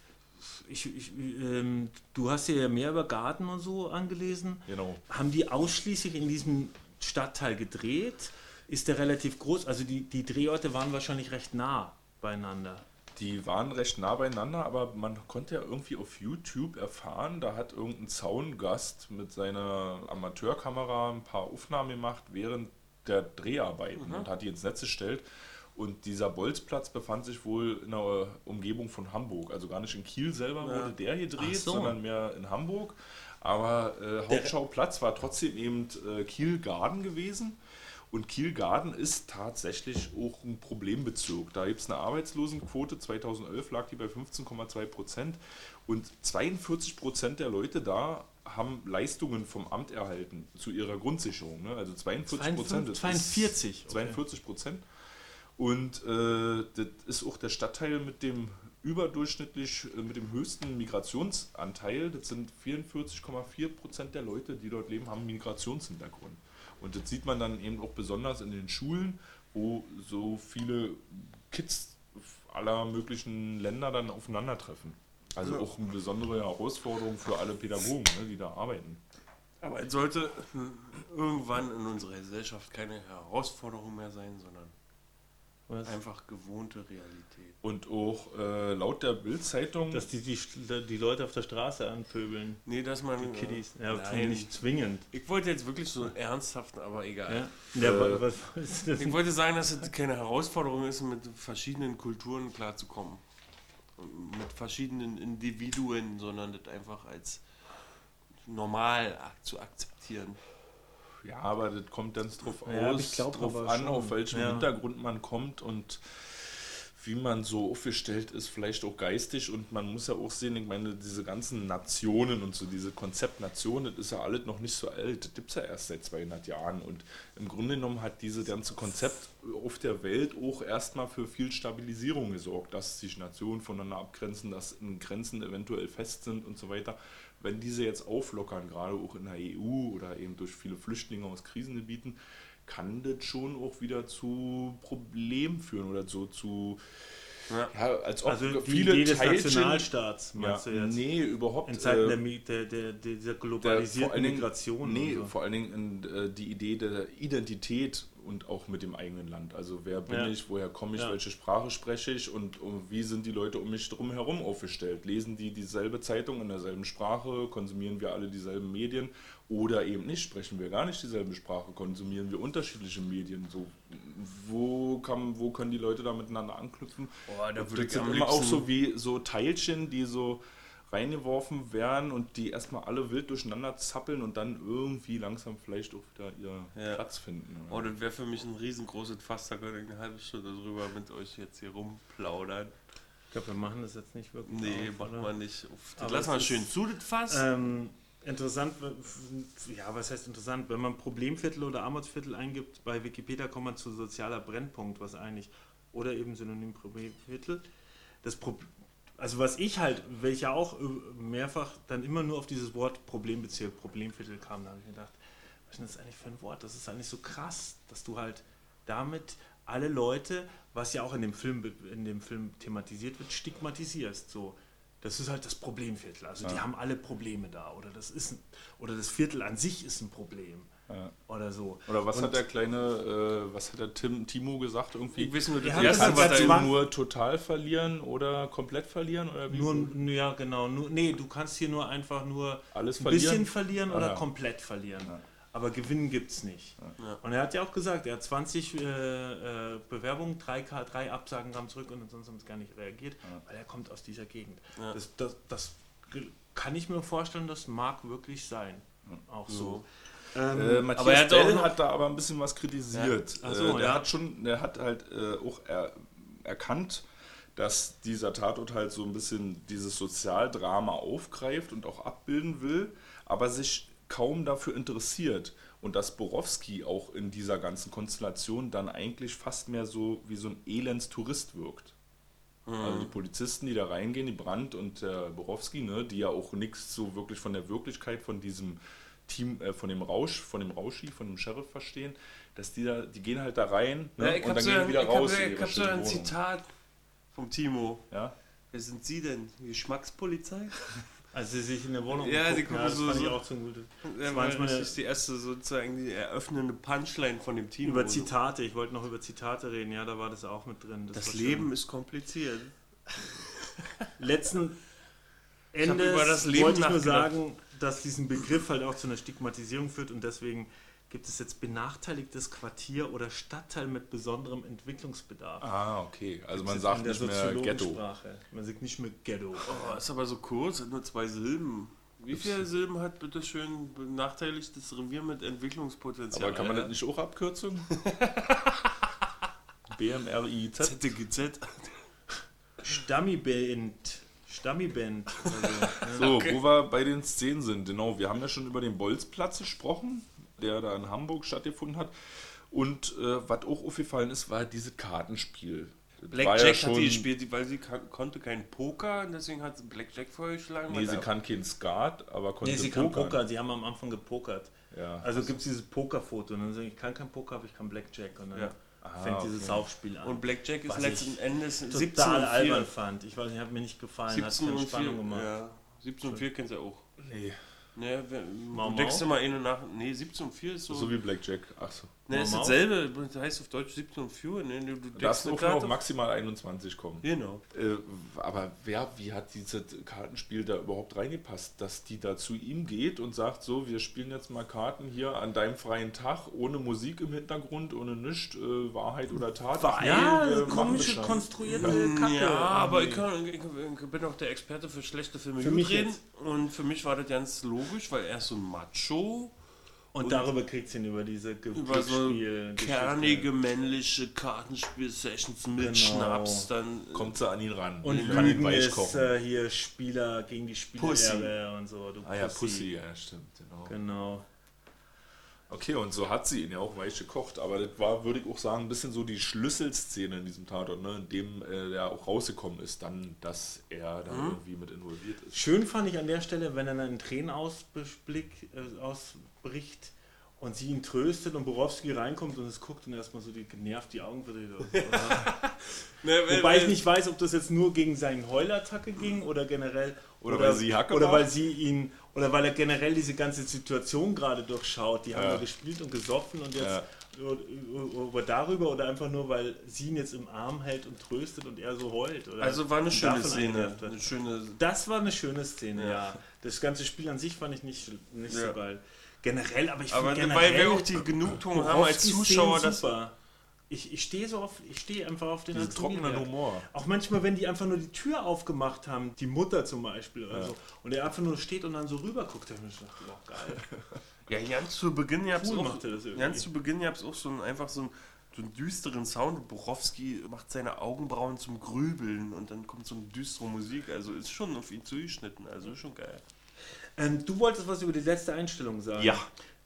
Ich, ich, ähm, du hast ja mehr über Garten und so angelesen. Genau. Haben die ausschließlich in diesem Stadtteil gedreht? Ist der relativ groß? Also die, die Drehorte waren wahrscheinlich recht nah beieinander. Die waren recht nah beieinander, aber man konnte ja irgendwie auf YouTube erfahren, da hat irgendein Zaungast mit seiner Amateurkamera ein paar Aufnahmen gemacht während der Dreharbeiten und hat die ins Netz gestellt. Und dieser Bolzplatz befand sich wohl in der Umgebung von Hamburg. Also gar nicht in Kiel selber wurde der gedreht, so. sondern mehr in Hamburg. Aber äh, Hauptschauplatz war trotzdem eben äh, Kiel-Garden gewesen. Und Kiel-Garden ist tatsächlich auch ein Problembezirk. Da gibt es eine Arbeitslosenquote. 2011 lag die bei 15,2 Prozent. Und 42 Prozent der Leute da haben Leistungen vom Amt erhalten zu ihrer Grundsicherung. Ne? Also 42 Prozent. 42. okay. 42 Prozent. Und äh, das ist auch der Stadtteil mit dem überdurchschnittlich, äh, mit dem höchsten Migrationsanteil. Das sind 44,4 Prozent der Leute, die dort leben, haben Migrationshintergrund. Und das sieht man dann eben auch besonders in den Schulen, wo so viele Kids aller möglichen Länder dann aufeinandertreffen. Also auch eine besondere Herausforderung für alle Pädagogen, ne, die da arbeiten. Aber es sollte hm, irgendwann in unserer Gesellschaft keine Herausforderung mehr sein, sondern Was? einfach gewohnte Realität. Und auch äh, laut der Bild-Zeitung Dass die, die, die Leute auf der Straße anpöbeln. Nee, dass man. Die Kiddies. Ja, Nein. nicht zwingend. Ich wollte jetzt wirklich so ernsthaften, aber egal. Ja, ja Äh, was, was ist das? Ich wollte sagen, dass es keine Herausforderung ist, mit verschiedenen Kulturen klarzukommen. Mit verschiedenen Individuen, sondern das einfach als normal ak zu akzeptieren. Ja, aber das kommt ganz drauf Ja, aus, glaub drauf an, schon. auf welchem Ja. Hintergrund man kommt und wie man so aufgestellt ist, vielleicht auch geistig. Und man muss ja auch sehen, ich meine, diese ganzen Nationen und so, diese Konzept Nation, das ist ja alles noch nicht so alt. Das gibt es ja erst seit 200 Jahren. Und im Grunde genommen hat diese ganze Konzept auf der Welt auch erstmal für viel Stabilisierung gesorgt, dass sich Nationen voneinander abgrenzen, dass Grenzen eventuell fest sind und so weiter. Wenn diese jetzt auflockern, gerade auch in der EU oder eben durch viele Flüchtlinge aus Krisengebieten, kann das schon auch wieder zu Problemen führen oder so zu, Ja. ja, als ob Also die viele Idee des Teilchen- Nationalstaats, ja, meinst du jetzt? nee, überhaupt. In Zeiten äh, der, der, der, der, dieser der, globalisierten Dingen, Migration. Nee, und so. vor allen Dingen in, äh, die Idee der Identität und auch mit dem eigenen Land. Also wer bin Ja. ich, woher komme ich, Ja. welche Sprache spreche ich und, um, wie sind die Leute um mich drum herum aufgestellt? Lesen die dieselbe Zeitung in derselben Sprache? Konsumieren wir alle dieselben Medien? Oder eben nicht, sprechen wir gar nicht dieselbe Sprache, konsumieren wir unterschiedliche Medien? So, wo, kann, wo können die Leute da miteinander anknüpfen? Oh, da das sind immer auch so wie so Teilchen, die so reingeworfen werden und die erstmal alle wild durcheinander zappeln und dann irgendwie langsam vielleicht auch wieder ihren Ja. Platz finden. Oh, das wäre für mich ein riesengroßes Fass, da könnte ich eine halbe Stunde drüber mit euch jetzt hier rumplaudern. Ich glaube, wir machen das jetzt nicht wirklich. Nee, auf, oder? man nicht. Uff, Das Aber lass mal es schön zu, das Fass. Ähm, interessant, ja, was heißt interessant? Wenn man Problemviertel oder Armutsviertel eingibt, bei Wikipedia kommt man zu sozialer Brennpunkt, was eigentlich, oder eben Synonym Problemviertel. Das Pro also was ich halt, welcher auch äh, mehrfach dann immer nur auf dieses Wort Problembezirk, Problemviertel kam, da habe ich mir gedacht, was ist das eigentlich für ein Wort? Das ist eigentlich so krass, dass du halt damit alle Leute, was ja auch in dem Film, in dem Film thematisiert wird, stigmatisierst. So. Das ist halt das Problemviertel. Also die Ja. haben alle Probleme da. Oder das ist ein, oder das Viertel an sich ist ein Problem. Ja. Oder so. Oder was Und- hat der kleine, äh, was hat der Tim, Timo gesagt irgendwie? ich weiß nur, hat du zwar- nur total verlieren oder komplett verlieren? Oder wie? Nur, ja, genau. Nur, nee, du kannst hier nur einfach nur Alles ein verlieren? bisschen verlieren Ah, oder ja. komplett verlieren. Ja. Aber gewinnen gibt es nicht. Ja. Und er hat ja auch gesagt, er hat 20 äh, äh, Bewerbungen, drei, K- drei Absagen kamen zurück und sonst haben sie gar nicht reagiert, Ja. weil er kommt aus dieser Gegend. Ja. Das, das, das kann ich mir vorstellen, das mag wirklich sein. Auch so. Äh, Matthias aber er hat hat da aber ein bisschen was kritisiert. Ja. So, äh, der ja. hat schon, der hat halt äh, auch er, erkannt, dass dieser Tatort halt so ein bisschen dieses Sozialdrama aufgreift und auch abbilden will, aber sich kaum dafür interessiert. Und dass Borowski auch in dieser ganzen Konstellation dann eigentlich fast mehr so wie so ein Elends-Tourist wirkt. Also die Polizisten, die da reingehen, die Brandt und der Borowski, ne, die ja auch nichts so wirklich von der Wirklichkeit von diesem Team, äh, von dem Rausch, von dem Rauschi, von dem Sheriff verstehen, dass die da, die gehen halt da rein ne, Ja, ich und dann so gehen ein, die wieder ich raus. Hab, ich ihre hab so ein. Zitat vom Timo. Ja? Wer sind Sie denn? Geschmackspolizei? Als sie sich in der Wohnung Ja, die umgucken, gucken das so- ich so- auch zum Gute. Ja, meine- das ist die erste sozusagen die eröffnende Punchline von dem Timo. Über Zitate, ich wollte noch über Zitate reden, ja, da war das auch mit drin. Das war Leben schön. ist kompliziert. Letzten Endes über das Leben wollte ich nur sagen, dass diesen Begriff halt auch zu einer Stigmatisierung führt und deswegen gibt es jetzt benachteiligtes Quartier oder Stadtteil mit besonderem Entwicklungsbedarf. Ah, okay. Also man In sagt der nicht mehr Ghetto. Man sagt nicht mehr Ghetto. Oh, ist aber so kurz, hat nur zwei Silben. Wie viele Silben hat bitte schön benachteiligtes Revier mit Entwicklungspotenzial? Aber kann man das nicht auch abkürzen? BMRIZ? ZGZ. Stammiband. Stammiband. Also, So, Okay. wo wir bei den Szenen sind, genau, wir haben ja schon über den Bolzplatz gesprochen, der da in Hamburg stattgefunden hat. Und äh, was auch aufgefallen ist, war dieses Kartenspiel. Blackjack ja hat die gespielt, weil sie kann, konnte kein Poker und deswegen hat sie Blackjack vorgeschlagen. Nee, sie kann kein Skat, aber konnte nee, sie kann pokern. Poker. Sie haben am Anfang gepokert. Ja. Also gibt es dieses Pokerfoto und dann sage ich, ich kann kein Poker, aber ich kann Blackjack. Und dann Ja. fängt Ah, dieses okay. Saufspiel an. Und Blackjack ist Was letzten ich Endes total 17 und albern 4. fand. Ich weiß nicht, hat mir nicht gefallen, hat 17 keine und 4. Spannung gemacht. Ja, 17 und 4 kennst du ja auch. Nee, Ne, wer- Mau du denkst immer eine nach. Nee, 17 und 4 ist so. so wie Blackjack. Achso. ne, ist dasselbe. Das heißt auf Deutsch 17 und 4. Ne, du, du Darfst eine auch nur auf Karte- maximal 21 kommen. Genau. Äh, aber wer, wie hat dieses Kartenspiel da überhaupt reingepasst, dass die da zu ihm geht und sagt, so, wir spielen jetzt mal Karten hier an deinem freien Tag, ohne Musik im Hintergrund, ohne nichts, äh, Wahrheit oder Tat. War, ja, nee, komische, das schon. konstruierte Kacke. Ja, aber ich, irgendwie. kann, ich, ich bin auch der Experte für schlechte Filme Für mich reden. jetzt. Und für mich war das ganz logisch, weil er ist so ein Macho. Und, darüber kriegt sie ihn über diese Ge Über so kernige männliche Kartenspiel-Sessions mit Genau. Schnaps. Dann Kommt sie an ihn ran Und kann ihn Lügen weich ist kochen. äh, hier Spieler gegen die Pussy. Spielerbe und so. Du ah ja, Pussy, ja, stimmt, genau. Genau. Okay, und so hat sie ihn ja auch weich gekocht, aber das war, würde ich auch sagen, ein bisschen so die Schlüsselszene in diesem Tatort, ne, in dem äh, der auch rausgekommen ist, dann, dass er da irgendwie mit involviert ist. Schön fand ich an der Stelle, wenn er dann in Tränen ausblick, äh, ausbricht und sie ihn tröstet und Borowski reinkommt und es guckt und erstmal so die genervt die Augen verdreht. Ne, Wobei ich nicht weiß, ob das jetzt nur gegen seine Heulattacke ging oder generell. Oder weil sie Hacke Oder war. weil sie ihn. Oder weil er generell diese ganze Situation gerade durchschaut. Die haben Ja. gespielt und gesoffen und jetzt. Ja. Oder, darüber oder einfach nur, weil sie ihn jetzt im Arm hält und tröstet und er so heult. Oder Also war eine schöne Szene. Eine schöne. Das war eine schöne Szene, ja. Ja. Das ganze Spiel an sich fand ich nicht, nicht Ja. so geil. Generell, aber ich finde weil generell wir auch die Genugtuung haben als Zuschauer, dass. super. Ich, ich stehe so auf, ich stehe einfach auf den Diesen trockenen. Humor. Auch manchmal, wenn die einfach nur die Tür aufgemacht haben, die Mutter zum Beispiel oder so, und er einfach nur steht und dann so rüber guckt, dann ich gedacht, oh, geil. Ja, ganz zu Beginn gab's Cool auch, das irgendwie. ganz zu Beginn gab's auch so einen, einfach so einen, so einen düsteren Sound. Borowski macht seine Augenbrauen zum Grübeln und dann kommt so eine düstere Musik. Also ist schon auf ihn zugeschnitten. Also ist schon geil. Ähm, du wolltest was über die letzte Einstellung sagen. Ja.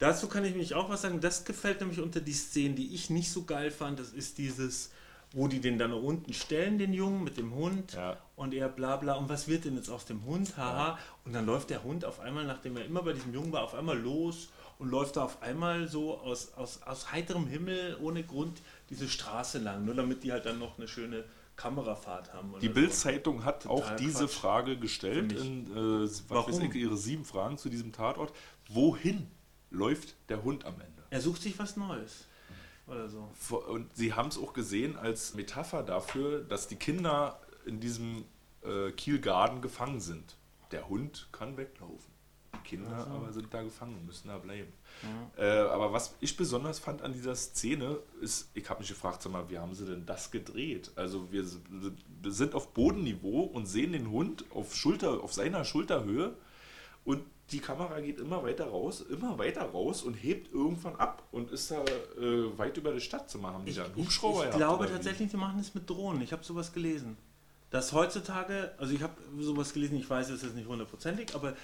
Dazu kann ich mich auch was sagen. Das gefällt nämlich unter die Szenen, die ich nicht so geil fand. Das ist dieses, wo die den dann unten stellen, den Jungen mit dem Hund. Ja. Und er bla bla. Und was wird denn jetzt aus dem Hund? Haha. Und dann läuft der Hund auf einmal, nachdem er immer bei diesem Jungen war, auf einmal los und läuft da auf einmal so aus, aus, aus heiterem Himmel ohne Grund diese Straße lang. Nur damit die halt dann noch eine schöne Kamerafahrt haben. Die so. Bild-Zeitung hat Total auch diese Quatsch. Frage gestellt, in äh, was Warum? weiß ich, ihre sieben Fragen zu diesem Tatort. Wohin läuft der Hund am Ende? Er sucht sich was Neues. Oder so. Und sie haben es auch gesehen als Metapher dafür, dass die Kinder in diesem äh, Kielgarten gefangen sind. Der Hund kann weglaufen. Die Kinder aber sind da gefangen und müssen da bleiben. Äh, aber was ich besonders fand an dieser Szene ist, ich habe mich gefragt, sag mal, wie haben sie denn das gedreht? Also wir sind auf Bodenniveau und sehen den Hund auf Schulter, auf seiner Schulterhöhe und die Kamera geht immer weiter raus, immer weiter raus und hebt irgendwann ab und ist da äh, weit über die Stadt zu machen. Ich, ich, ich glaube tatsächlich, die machen es mit Drohnen. Ich habe sowas gelesen. Dass heutzutage, also ich habe sowas gelesen, ich weiß es ist nicht hundertprozentig, aber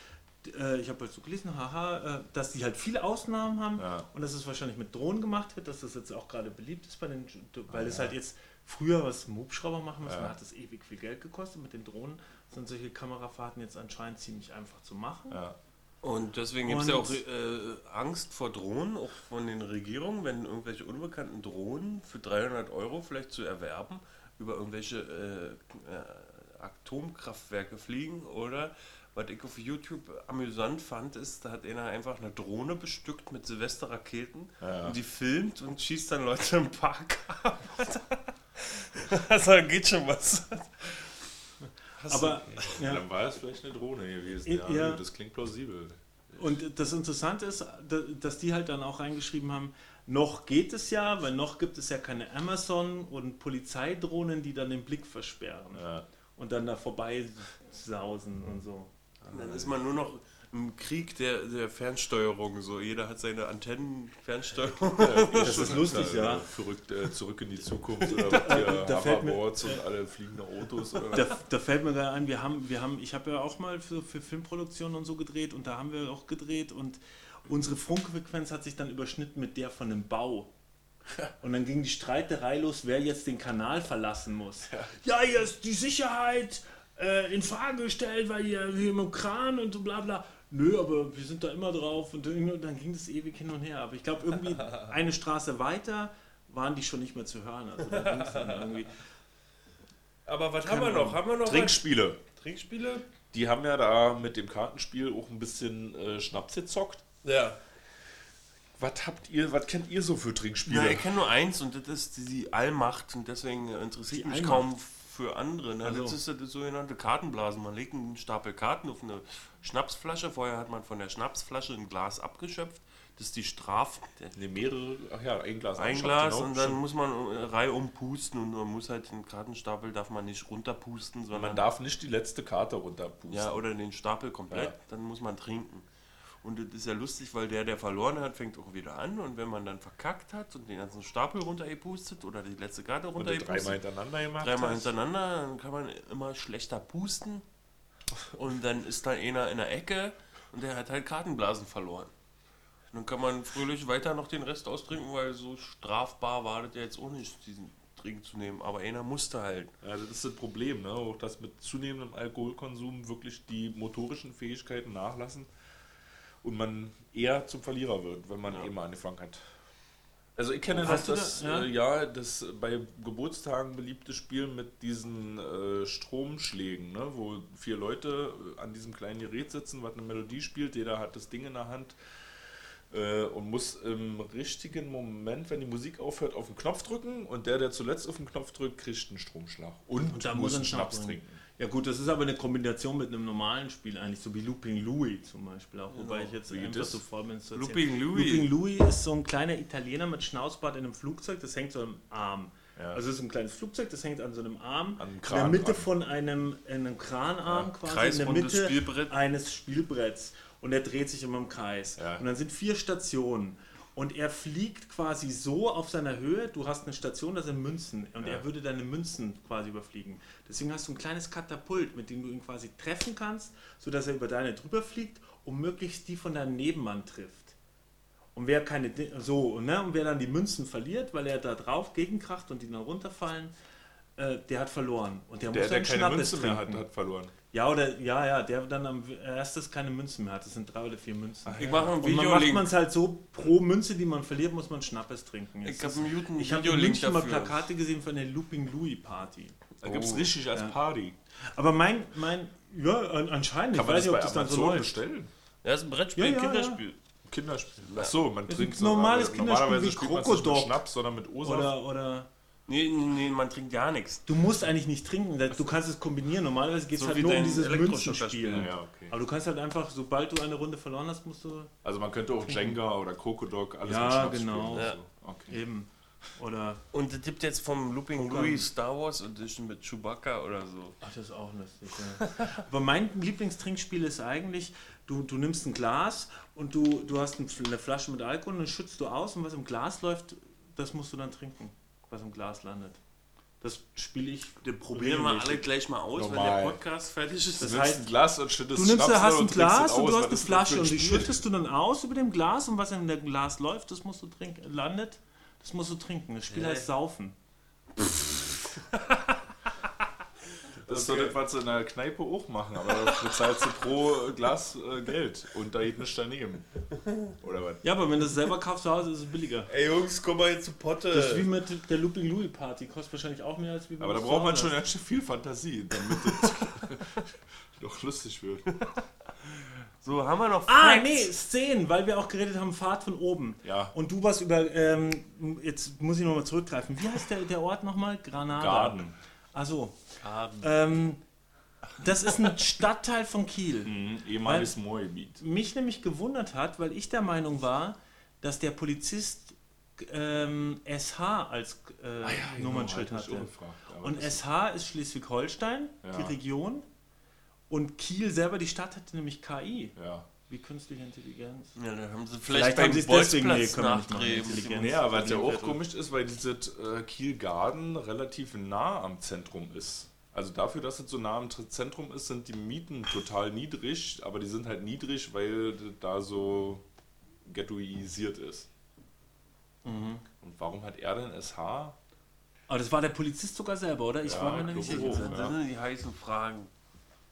äh, ich habe halt so gelesen, haha, äh, dass die halt viele Ausnahmen haben ja. und dass es wahrscheinlich mit Drohnen gemacht wird, dass das jetzt auch gerade beliebt ist bei den, weil ah, es ja. halt jetzt früher was im Hubschrauber machen muss, ja. hat das ewig viel Geld gekostet. Mit den Drohnen sind solche Kamerafahrten jetzt anscheinend ziemlich einfach zu machen. Ja. Und deswegen gibt es ja auch äh, Angst vor Drohnen, auch von den Regierungen, wenn irgendwelche unbekannten Drohnen für 300 Euro vielleicht zu erwerben über irgendwelche äh, äh, Atomkraftwerke fliegen oder was ich auf YouTube amüsant fand, ist, da hat einer einfach eine Drohne bestückt mit Silvesterraketen ja. und die filmt und schießt dann Leute im Park ab. also da geht schon was. Hast aber du, ja. dann war es vielleicht eine Drohne gewesen. Ja, ja. Das klingt plausibel. Und das Interessante ist, dass die halt dann auch reingeschrieben haben, noch geht es ja, weil noch gibt es ja keine Amazon und Polizeidrohnen, die dann den Blick versperren. Ja. Und dann da vorbei sausen und so. Dann ist man nur noch im Krieg der, der Fernsteuerung. So, jeder hat seine Antennen, Fernsteuerung. Ja, das ist lustig, ja. Verrückt, äh, zurück in die Zukunft oder da, da Hoverboards und alle fliegende Autos. Da, da, fällt mir gerade ein, wir haben, wir haben, ich habe ja auch mal für, für Filmproduktionen und so gedreht und da haben wir auch gedreht und unsere Funkfrequenz hat sich dann überschnitten mit der von dem Bau. Und dann ging die Streiterei los, wer jetzt den Kanal verlassen muss. Ja, ja jetzt die Sicherheit äh, in Frage gestellt, weil ihr hier im Kran und so bla bla. Nö, aber wir sind da immer drauf und dann ging das ewig hin und her. Aber ich glaube, irgendwie eine Straße weiter waren die schon nicht mehr zu hören. Also da ging's dann irgendwie. Aber was haben wir noch? Haben wir noch Trinkspiele. Was? Trinkspiele? Die haben ja da mit dem Kartenspiel auch ein bisschen äh, Schnaps gezockt. Ja. Was habt ihr, was kennt ihr so für Trinkspiele? Ja, ich kenne nur eins und das ist die Allmacht und deswegen interessiert die mich Allmacht. kaum für andere. Ne? Also. Das ist das sogenannte Kartenblasen. Man legt einen Stapel Karten auf eine Schnapsflasche. Vorher hat man von der Schnapsflasche ein Glas abgeschöpft. Das ist die Straf. Ne, mehrere, ach ja, ein Glas. Ein Glas genau. und dann muss man eine Reihe umpusten und man muss halt den Kartenstapel darf man nicht runterpusten, sondern. Man darf nicht die letzte Karte runterpusten. Ja, oder den Stapel komplett, ja. dann muss man trinken. Und das ist ja lustig, weil der, der verloren hat, fängt auch wieder an. Und wenn man dann verkackt hat und den ganzen Stapel runtergepustet oder die letzte Karte runtergepustet. Dreimal hintereinander gemacht. Dreimal hintereinander, dann kann man immer schlechter pusten. Und dann ist da einer in der Ecke und der hat halt Kartenblasen verloren. Und dann kann man fröhlich weiter noch den Rest austrinken, weil so strafbar war das ja jetzt auch nicht, diesen Trinken zu nehmen. Aber einer musste halt. Ja, das ist das Problem, ne? auch dass mit zunehmendem Alkoholkonsum wirklich die motorischen Fähigkeiten nachlassen und man eher zum Verlierer wird, wenn man ja. eben angefangen hat. Also ich kenne das, das, ja? Äh, ja? das bei Geburtstagen beliebte Spiel mit diesen äh, Stromschlägen, ne, wo vier Leute äh, an diesem kleinen Gerät sitzen, was eine Melodie spielt, jeder hat das Ding in der Hand äh, und muss im richtigen Moment, wenn die Musik aufhört, auf den Knopf drücken und der, der zuletzt auf den Knopf drückt, kriegt einen Stromschlag und, und muss einen Schnaps trinken. Ja gut, das ist aber eine Kombination mit einem normalen Spiel eigentlich, so wie Looping Louis zum Beispiel auch, wobei genau. ich jetzt wie einfach so voll bin zu Looping Louis. Looping Louis ist so ein kleiner Italiener mit Schnauzbart in einem Flugzeug, das hängt so am Arm. Ja. Also es ist ein kleines Flugzeug, das hängt an so einem Arm, an Kran, in der Mitte von einem, einem Kranarm ja, quasi, in der Mitte Spielbrett. eines Spielbretts und er dreht sich immer im Kreis. Ja. Und dann sind vier Stationen und er fliegt quasi so auf seiner Höhe, du hast eine Station, da sind Münzen und ja. er würde deine Münzen quasi überfliegen. Deswegen hast du ein kleines Katapult, mit dem du ihn quasi treffen kannst, sodass er über deine drüber fliegt und möglichst die von deinem Nebenmann trifft. Und wer keine so, ne, und wer dann die Münzen verliert, weil er da drauf gegenkracht und die dann runterfallen, äh, der hat verloren. Und der, der muss der keine Schnappes Münze mehr hat, hat verloren. Ja, oder ja, ja, der dann am erstes keine Münzen mehr hat. Das sind drei oder vier Münzen. Ach, ich mache ein Video. Und man macht man es halt so, pro Münze, die man verliert, muss man Schnappes trinken. Jetzt ich habe einen Ich habe in München mal Plakate gesehen von der Looping Louis Party. Da oh. gibt es richtig als ja. Party. Aber mein, mein, ja, anscheinend. Kann ich weiß nicht, ob das dann so läuft. bestellen? Ja, das ist ein Brettspiel, ein ja, Kinderspiel. Kinderspiel. Achso, man trinkt normales Kinderspiel normalerweise wie Krokodok. Schnaps, sondern mit Ursache. Oder, oder Nee, nee, man trinkt gar nichts. Du musst eigentlich nicht trinken, du kannst es kombinieren. Normalerweise geht es so halt nur um dieses Münzenspiel. Ja, okay. Aber du kannst halt einfach, sobald du eine Runde verloren hast, musst du. Also man könnte auch Jenga oder Krokodok, alles ja, mit Schnaps genau. spielen. Ja, genau. Okay. Eben. Oder, Und es gibt jetzt vom Looping. Louis Star Wars Edition mit Chewbacca oder so. ach, das ist auch lustig. Ja. Aber mein Lieblingstrinkspiel ist eigentlich, du, du nimmst ein Glas und du, du hast ein- eine Flasche mit Alkohol und dann schützt du aus und was im Glas läuft, das musst du dann trinken, was im Glas landet. Das spiele ich. Den probieren wir alle gleich mal aus, Normal. wenn der Podcast fertig ist. Das Du heißt, nimmst ein Glas und schüttest Du nimmst, Schnaps hast ein trinkst Glas es und aus, du hast eine Flasche und die schüttest du dann aus über dem Glas und was in dem Glas läuft, das musst du trinken, landet, das musst du trinken. Das Spiel Hä? heißt Saufen. Das ist so das, was sie in der Kneipe auch machen, aber da bezahlst du pro Glas äh, Geld und da geht nichts daneben. Oder was? Ja, aber wenn du es selber kaufst zu Hause, ist es billiger. Ey Jungs, komm mal jetzt zu Potte. Das ist wie mit der Looping Louis Party, kostet wahrscheinlich auch mehr als wie Aber da braucht man schon ganz schön viel Fantasie, damit das doch lustig wird. so, haben wir noch Ah, Facts? nee, Szenen, weil wir auch geredet haben, Fahrt von oben. Ja. Und du was über, ähm, jetzt muss ich nochmal zurückgreifen. Wie heißt der, der Ort nochmal? Granada. Garden. Achso. Ähm, das ist ein Stadtteil von Kiel. Mhm, ehemaliges Moabit. mich nämlich gewundert hat, weil ich der Meinung war, dass der Polizist ähm, SH als äh, Nummernschild hab ich hatte. auch gefragt, aber Und SH ist Schleswig-Holstein, Ja. die Region. Und Kiel selber, die Stadt, hatte nämlich KI, Ja. Wie künstliche Intelligenz. Ja, dann haben sie Vielleicht vielleicht, haben sie es deswegen- nee, nachdrehen. Nee, aber was ja auch komisch ist, weil dieses äh, Kiel-Garden relativ nah am Zentrum ist. Also dafür, dass es so nah am Tr- Zentrum ist, sind die Mieten total niedrig, aber die sind halt niedrig, weil das da so ghettoisiert ist. Mhm. Und warum hat er denn SH? Aber das war der Polizist sogar selber, oder? Ich Ja, war mir nicht glaube sicher. Das sind die heißen Fragen.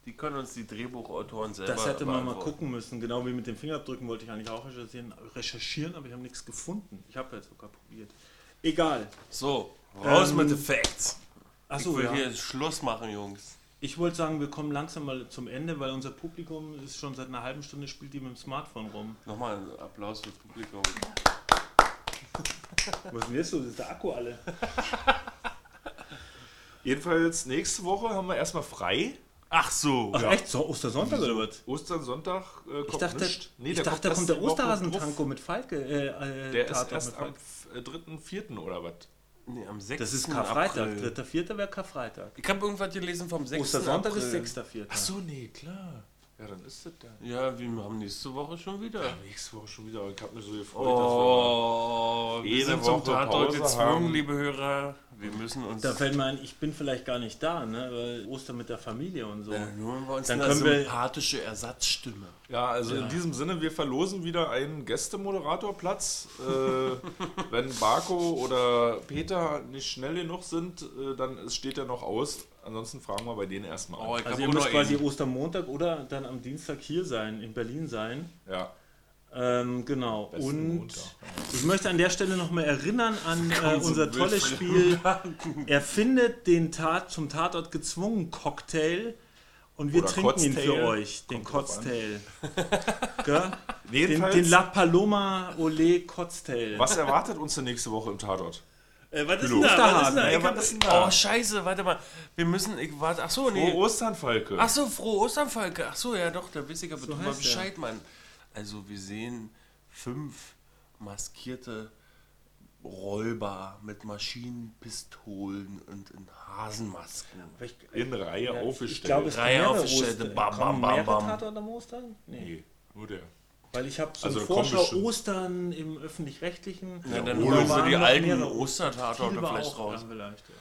Die können uns die Drehbuchautoren selber Das hätte man mal gucken müssen. Genau wie mit dem Fingerabdrücken wollte ich eigentlich auch recherchieren, recherchieren aber ich habe nichts gefunden. Ich habe jetzt sogar probiert. Egal. So, raus Ähm, mit den Facts. Achso, ich will ja. hier Schluss machen, Jungs. Ich wollte sagen, wir kommen langsam mal zum Ende, weil unser Publikum ist schon seit einer halben Stunde spielt die mit dem Smartphone rum. Nochmal einen Applaus fürs Publikum. Was ist denn jetzt so? Das ist der Akku alle. Jedenfalls nächste Woche haben wir erstmal frei. Ach so. Ach Ja. echt? So, Ostersonntag oder was? Ostern, Sonntag äh, kommt Ich dachte, nicht. Nee, ich der dachte da kommt der Osterhasentanko mit Falke. Äh, äh, Der ist Tatort erst am Falke. f- äh, 3., 4. oder was? Nee, am 6. Das ist Karfreitag. April. Dritter, vierter wäre Karfreitag. Ich habe irgendwas gelesen vom 6. Ostersonntag April. ist sechster, vierter. Ach so, nee, klar. Ja, dann ist das da. Ja, wir haben nächste Woche schon wieder. Nächste Woche schon wieder. Ich habe mich so gefreut, Oh, wir Jede sind zum Woche Tatort Pause gezwungen, liebe Hörer. Wir müssen uns... Da fällt mir ein, ich bin vielleicht gar nicht da, ne? Weil Ostern mit der Familie und so. Ja, nur wir uns Dann eine können wir- sympathische Ersatzstimme. Ja, also in diesem Sinne, wir verlosen wieder einen Gästemoderatorplatz. äh, wenn Barco oder Peter nicht schnell genug sind, äh, dann steht er noch aus. Ansonsten fragen wir bei denen erstmal. Oh, Also ihr müsst quasi. Ostermontag oder dann am Dienstag hier sein, in Berlin sein. Ja, Ähm, genau. besten Und Montag. ich möchte an der Stelle nochmal erinnern an äh, unser tolles Spiel. Er findet den Tat zum Tatort gezwungen Cocktail und wir Oder trinken ihn Kotztail. für euch, den. Gell? Den, den La Paloma Ole Kotztail. was erwartet uns denn nächste Woche im Tatort? Äh, was ist denn da? Was ist denn da? Ja, ist denn da? Oh, scheiße, warte mal. Wir müssen, ich warte, ach so, nee. Frohe Ostern, Falke. Ach so, frohe Ostern, Falke. Ach so, ja doch, ich aber So heißt er. Bescheid, Mann. Also wir sehen fünf maskierte Räuber mit Maschinenpistolen und in Hasenmasken. Ich, In Reihe ja, ich aufgestellt. glaube, es Reihe Oster- bam, bam, bam, bam. Tatort am Ostern? Nee. Nee, nur der. Weil ich habe so Also Vorschau Ostern im Öffentlich-Rechtlichen. Ja, dann holen wir die alten. Ostertatorte vielleicht raus. Ja, vielleicht, ja.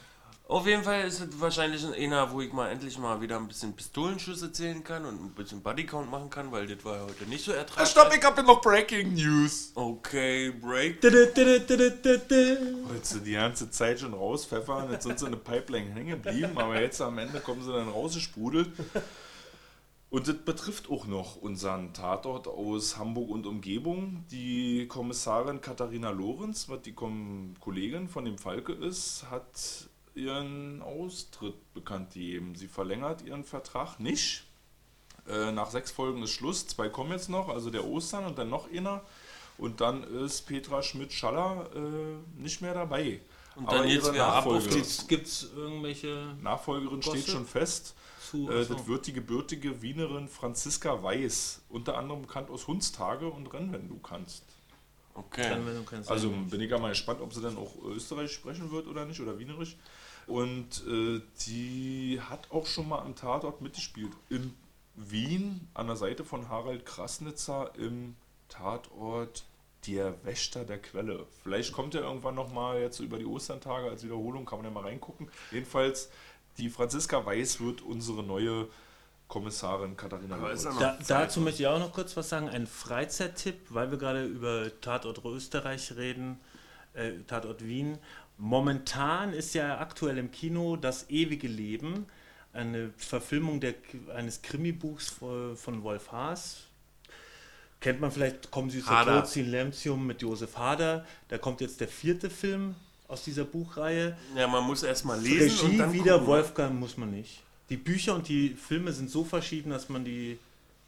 Auf jeden Fall ist es wahrscheinlich einer, wo ich mal endlich mal wieder ein bisschen Pistolenschüsse zählen kann und ein bisschen Bodycount machen kann, weil das war heute nicht so ertragreich. Stopp, ich habe noch Breaking News. Okay, Break. Wolltest du die ganze Zeit schon rauspfeffern, jetzt sind sie in der Pipeline hängen geblieben, aber jetzt am Ende kommen sie dann rausgesprudelt. Und das betrifft auch noch unseren Tatort aus Hamburg und Umgebung. Die Kommissarin Katharina Lorenz, was die Kom Kollegin von dem Falke ist, hat ihren Austritt bekannt gegeben. Sie verlängert ihren Vertrag nicht. Äh, nach sechs Folgen ist Schluss. Zwei kommen jetzt noch, also der Ostern und dann noch einer. Und dann ist Petra Schmidt-Schaller äh, nicht mehr dabei. Und dann geht's wieder ab auf Gibt es irgendwelche Nachfolgerin steht Gossip? schon fest. zu. Äh, das wird die gebürtige Wienerin Franziska Weiß, unter anderem bekannt aus Hundstage und Rennen, wenn du kannst. Okay. Also bin ich ja mal gespannt, ob sie dann auch Österreich sprechen wird oder nicht, oder Wienerisch. Und äh, die hat auch schon mal am Tatort mitgespielt. In Wien, an der Seite von Harald Krasnitzer, im Tatort Der Wächter der Quelle. Vielleicht kommt er irgendwann nochmal jetzt über die Osterntage als Wiederholung, kann man ja mal reingucken. Jedenfalls, die Franziska Weiß wird unsere neue Kommissarin Katharina Da, dazu möchte ich auch noch kurz was sagen. Ein Freizeittipp, weil wir gerade über Tatort Österreich reden, äh, Tatort Wien. Momentan ist ja aktuell im Kino Das ewige Leben, eine Verfilmung der, eines Krimibuchs von, von Wolf Haas. Kennt man vielleicht, kommen Sie zu Hader. Tod, Silentium mit Josef Hader. Da kommt jetzt der vierte Film aus dieser Buchreihe. Ja, man muss erstmal lesen und Regie dann wieder gucken. Wolfgang muss man nicht. Die Bücher und die Filme sind so verschieden, dass man die,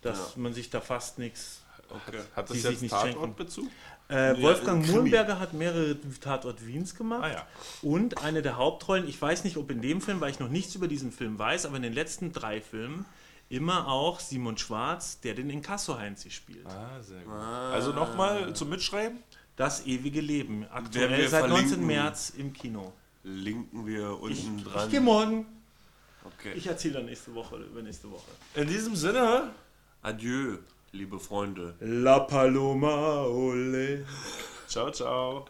dass Ja. man sich da fast nichts. Okay. Hat das sich jetzt nicht Tatortbezug? Äh, Ja, Wolfgang Krimi. Muhlenberger hat mehrere Tatort Wiens gemacht. Ah ja. Und eine der Hauptrollen, ich weiß nicht, ob in dem Film, weil ich noch nichts über diesen Film weiß, aber in den letzten drei Filmen immer auch Simon Schwarz, der den Inkasso-Heinz spielt. Ah, sehr gut. Also nochmal zum Mitschreiben. Das ewige Leben. Aktuell seit 19. verlinken. März im Kino. Linken wir unten Ich dran. gehe morgen. Okay. Ich erzähle dann nächste Woche, übernächste Woche. In diesem Sinne, Adieu, liebe Freunde. La Paloma, ole. Ciao, ciao.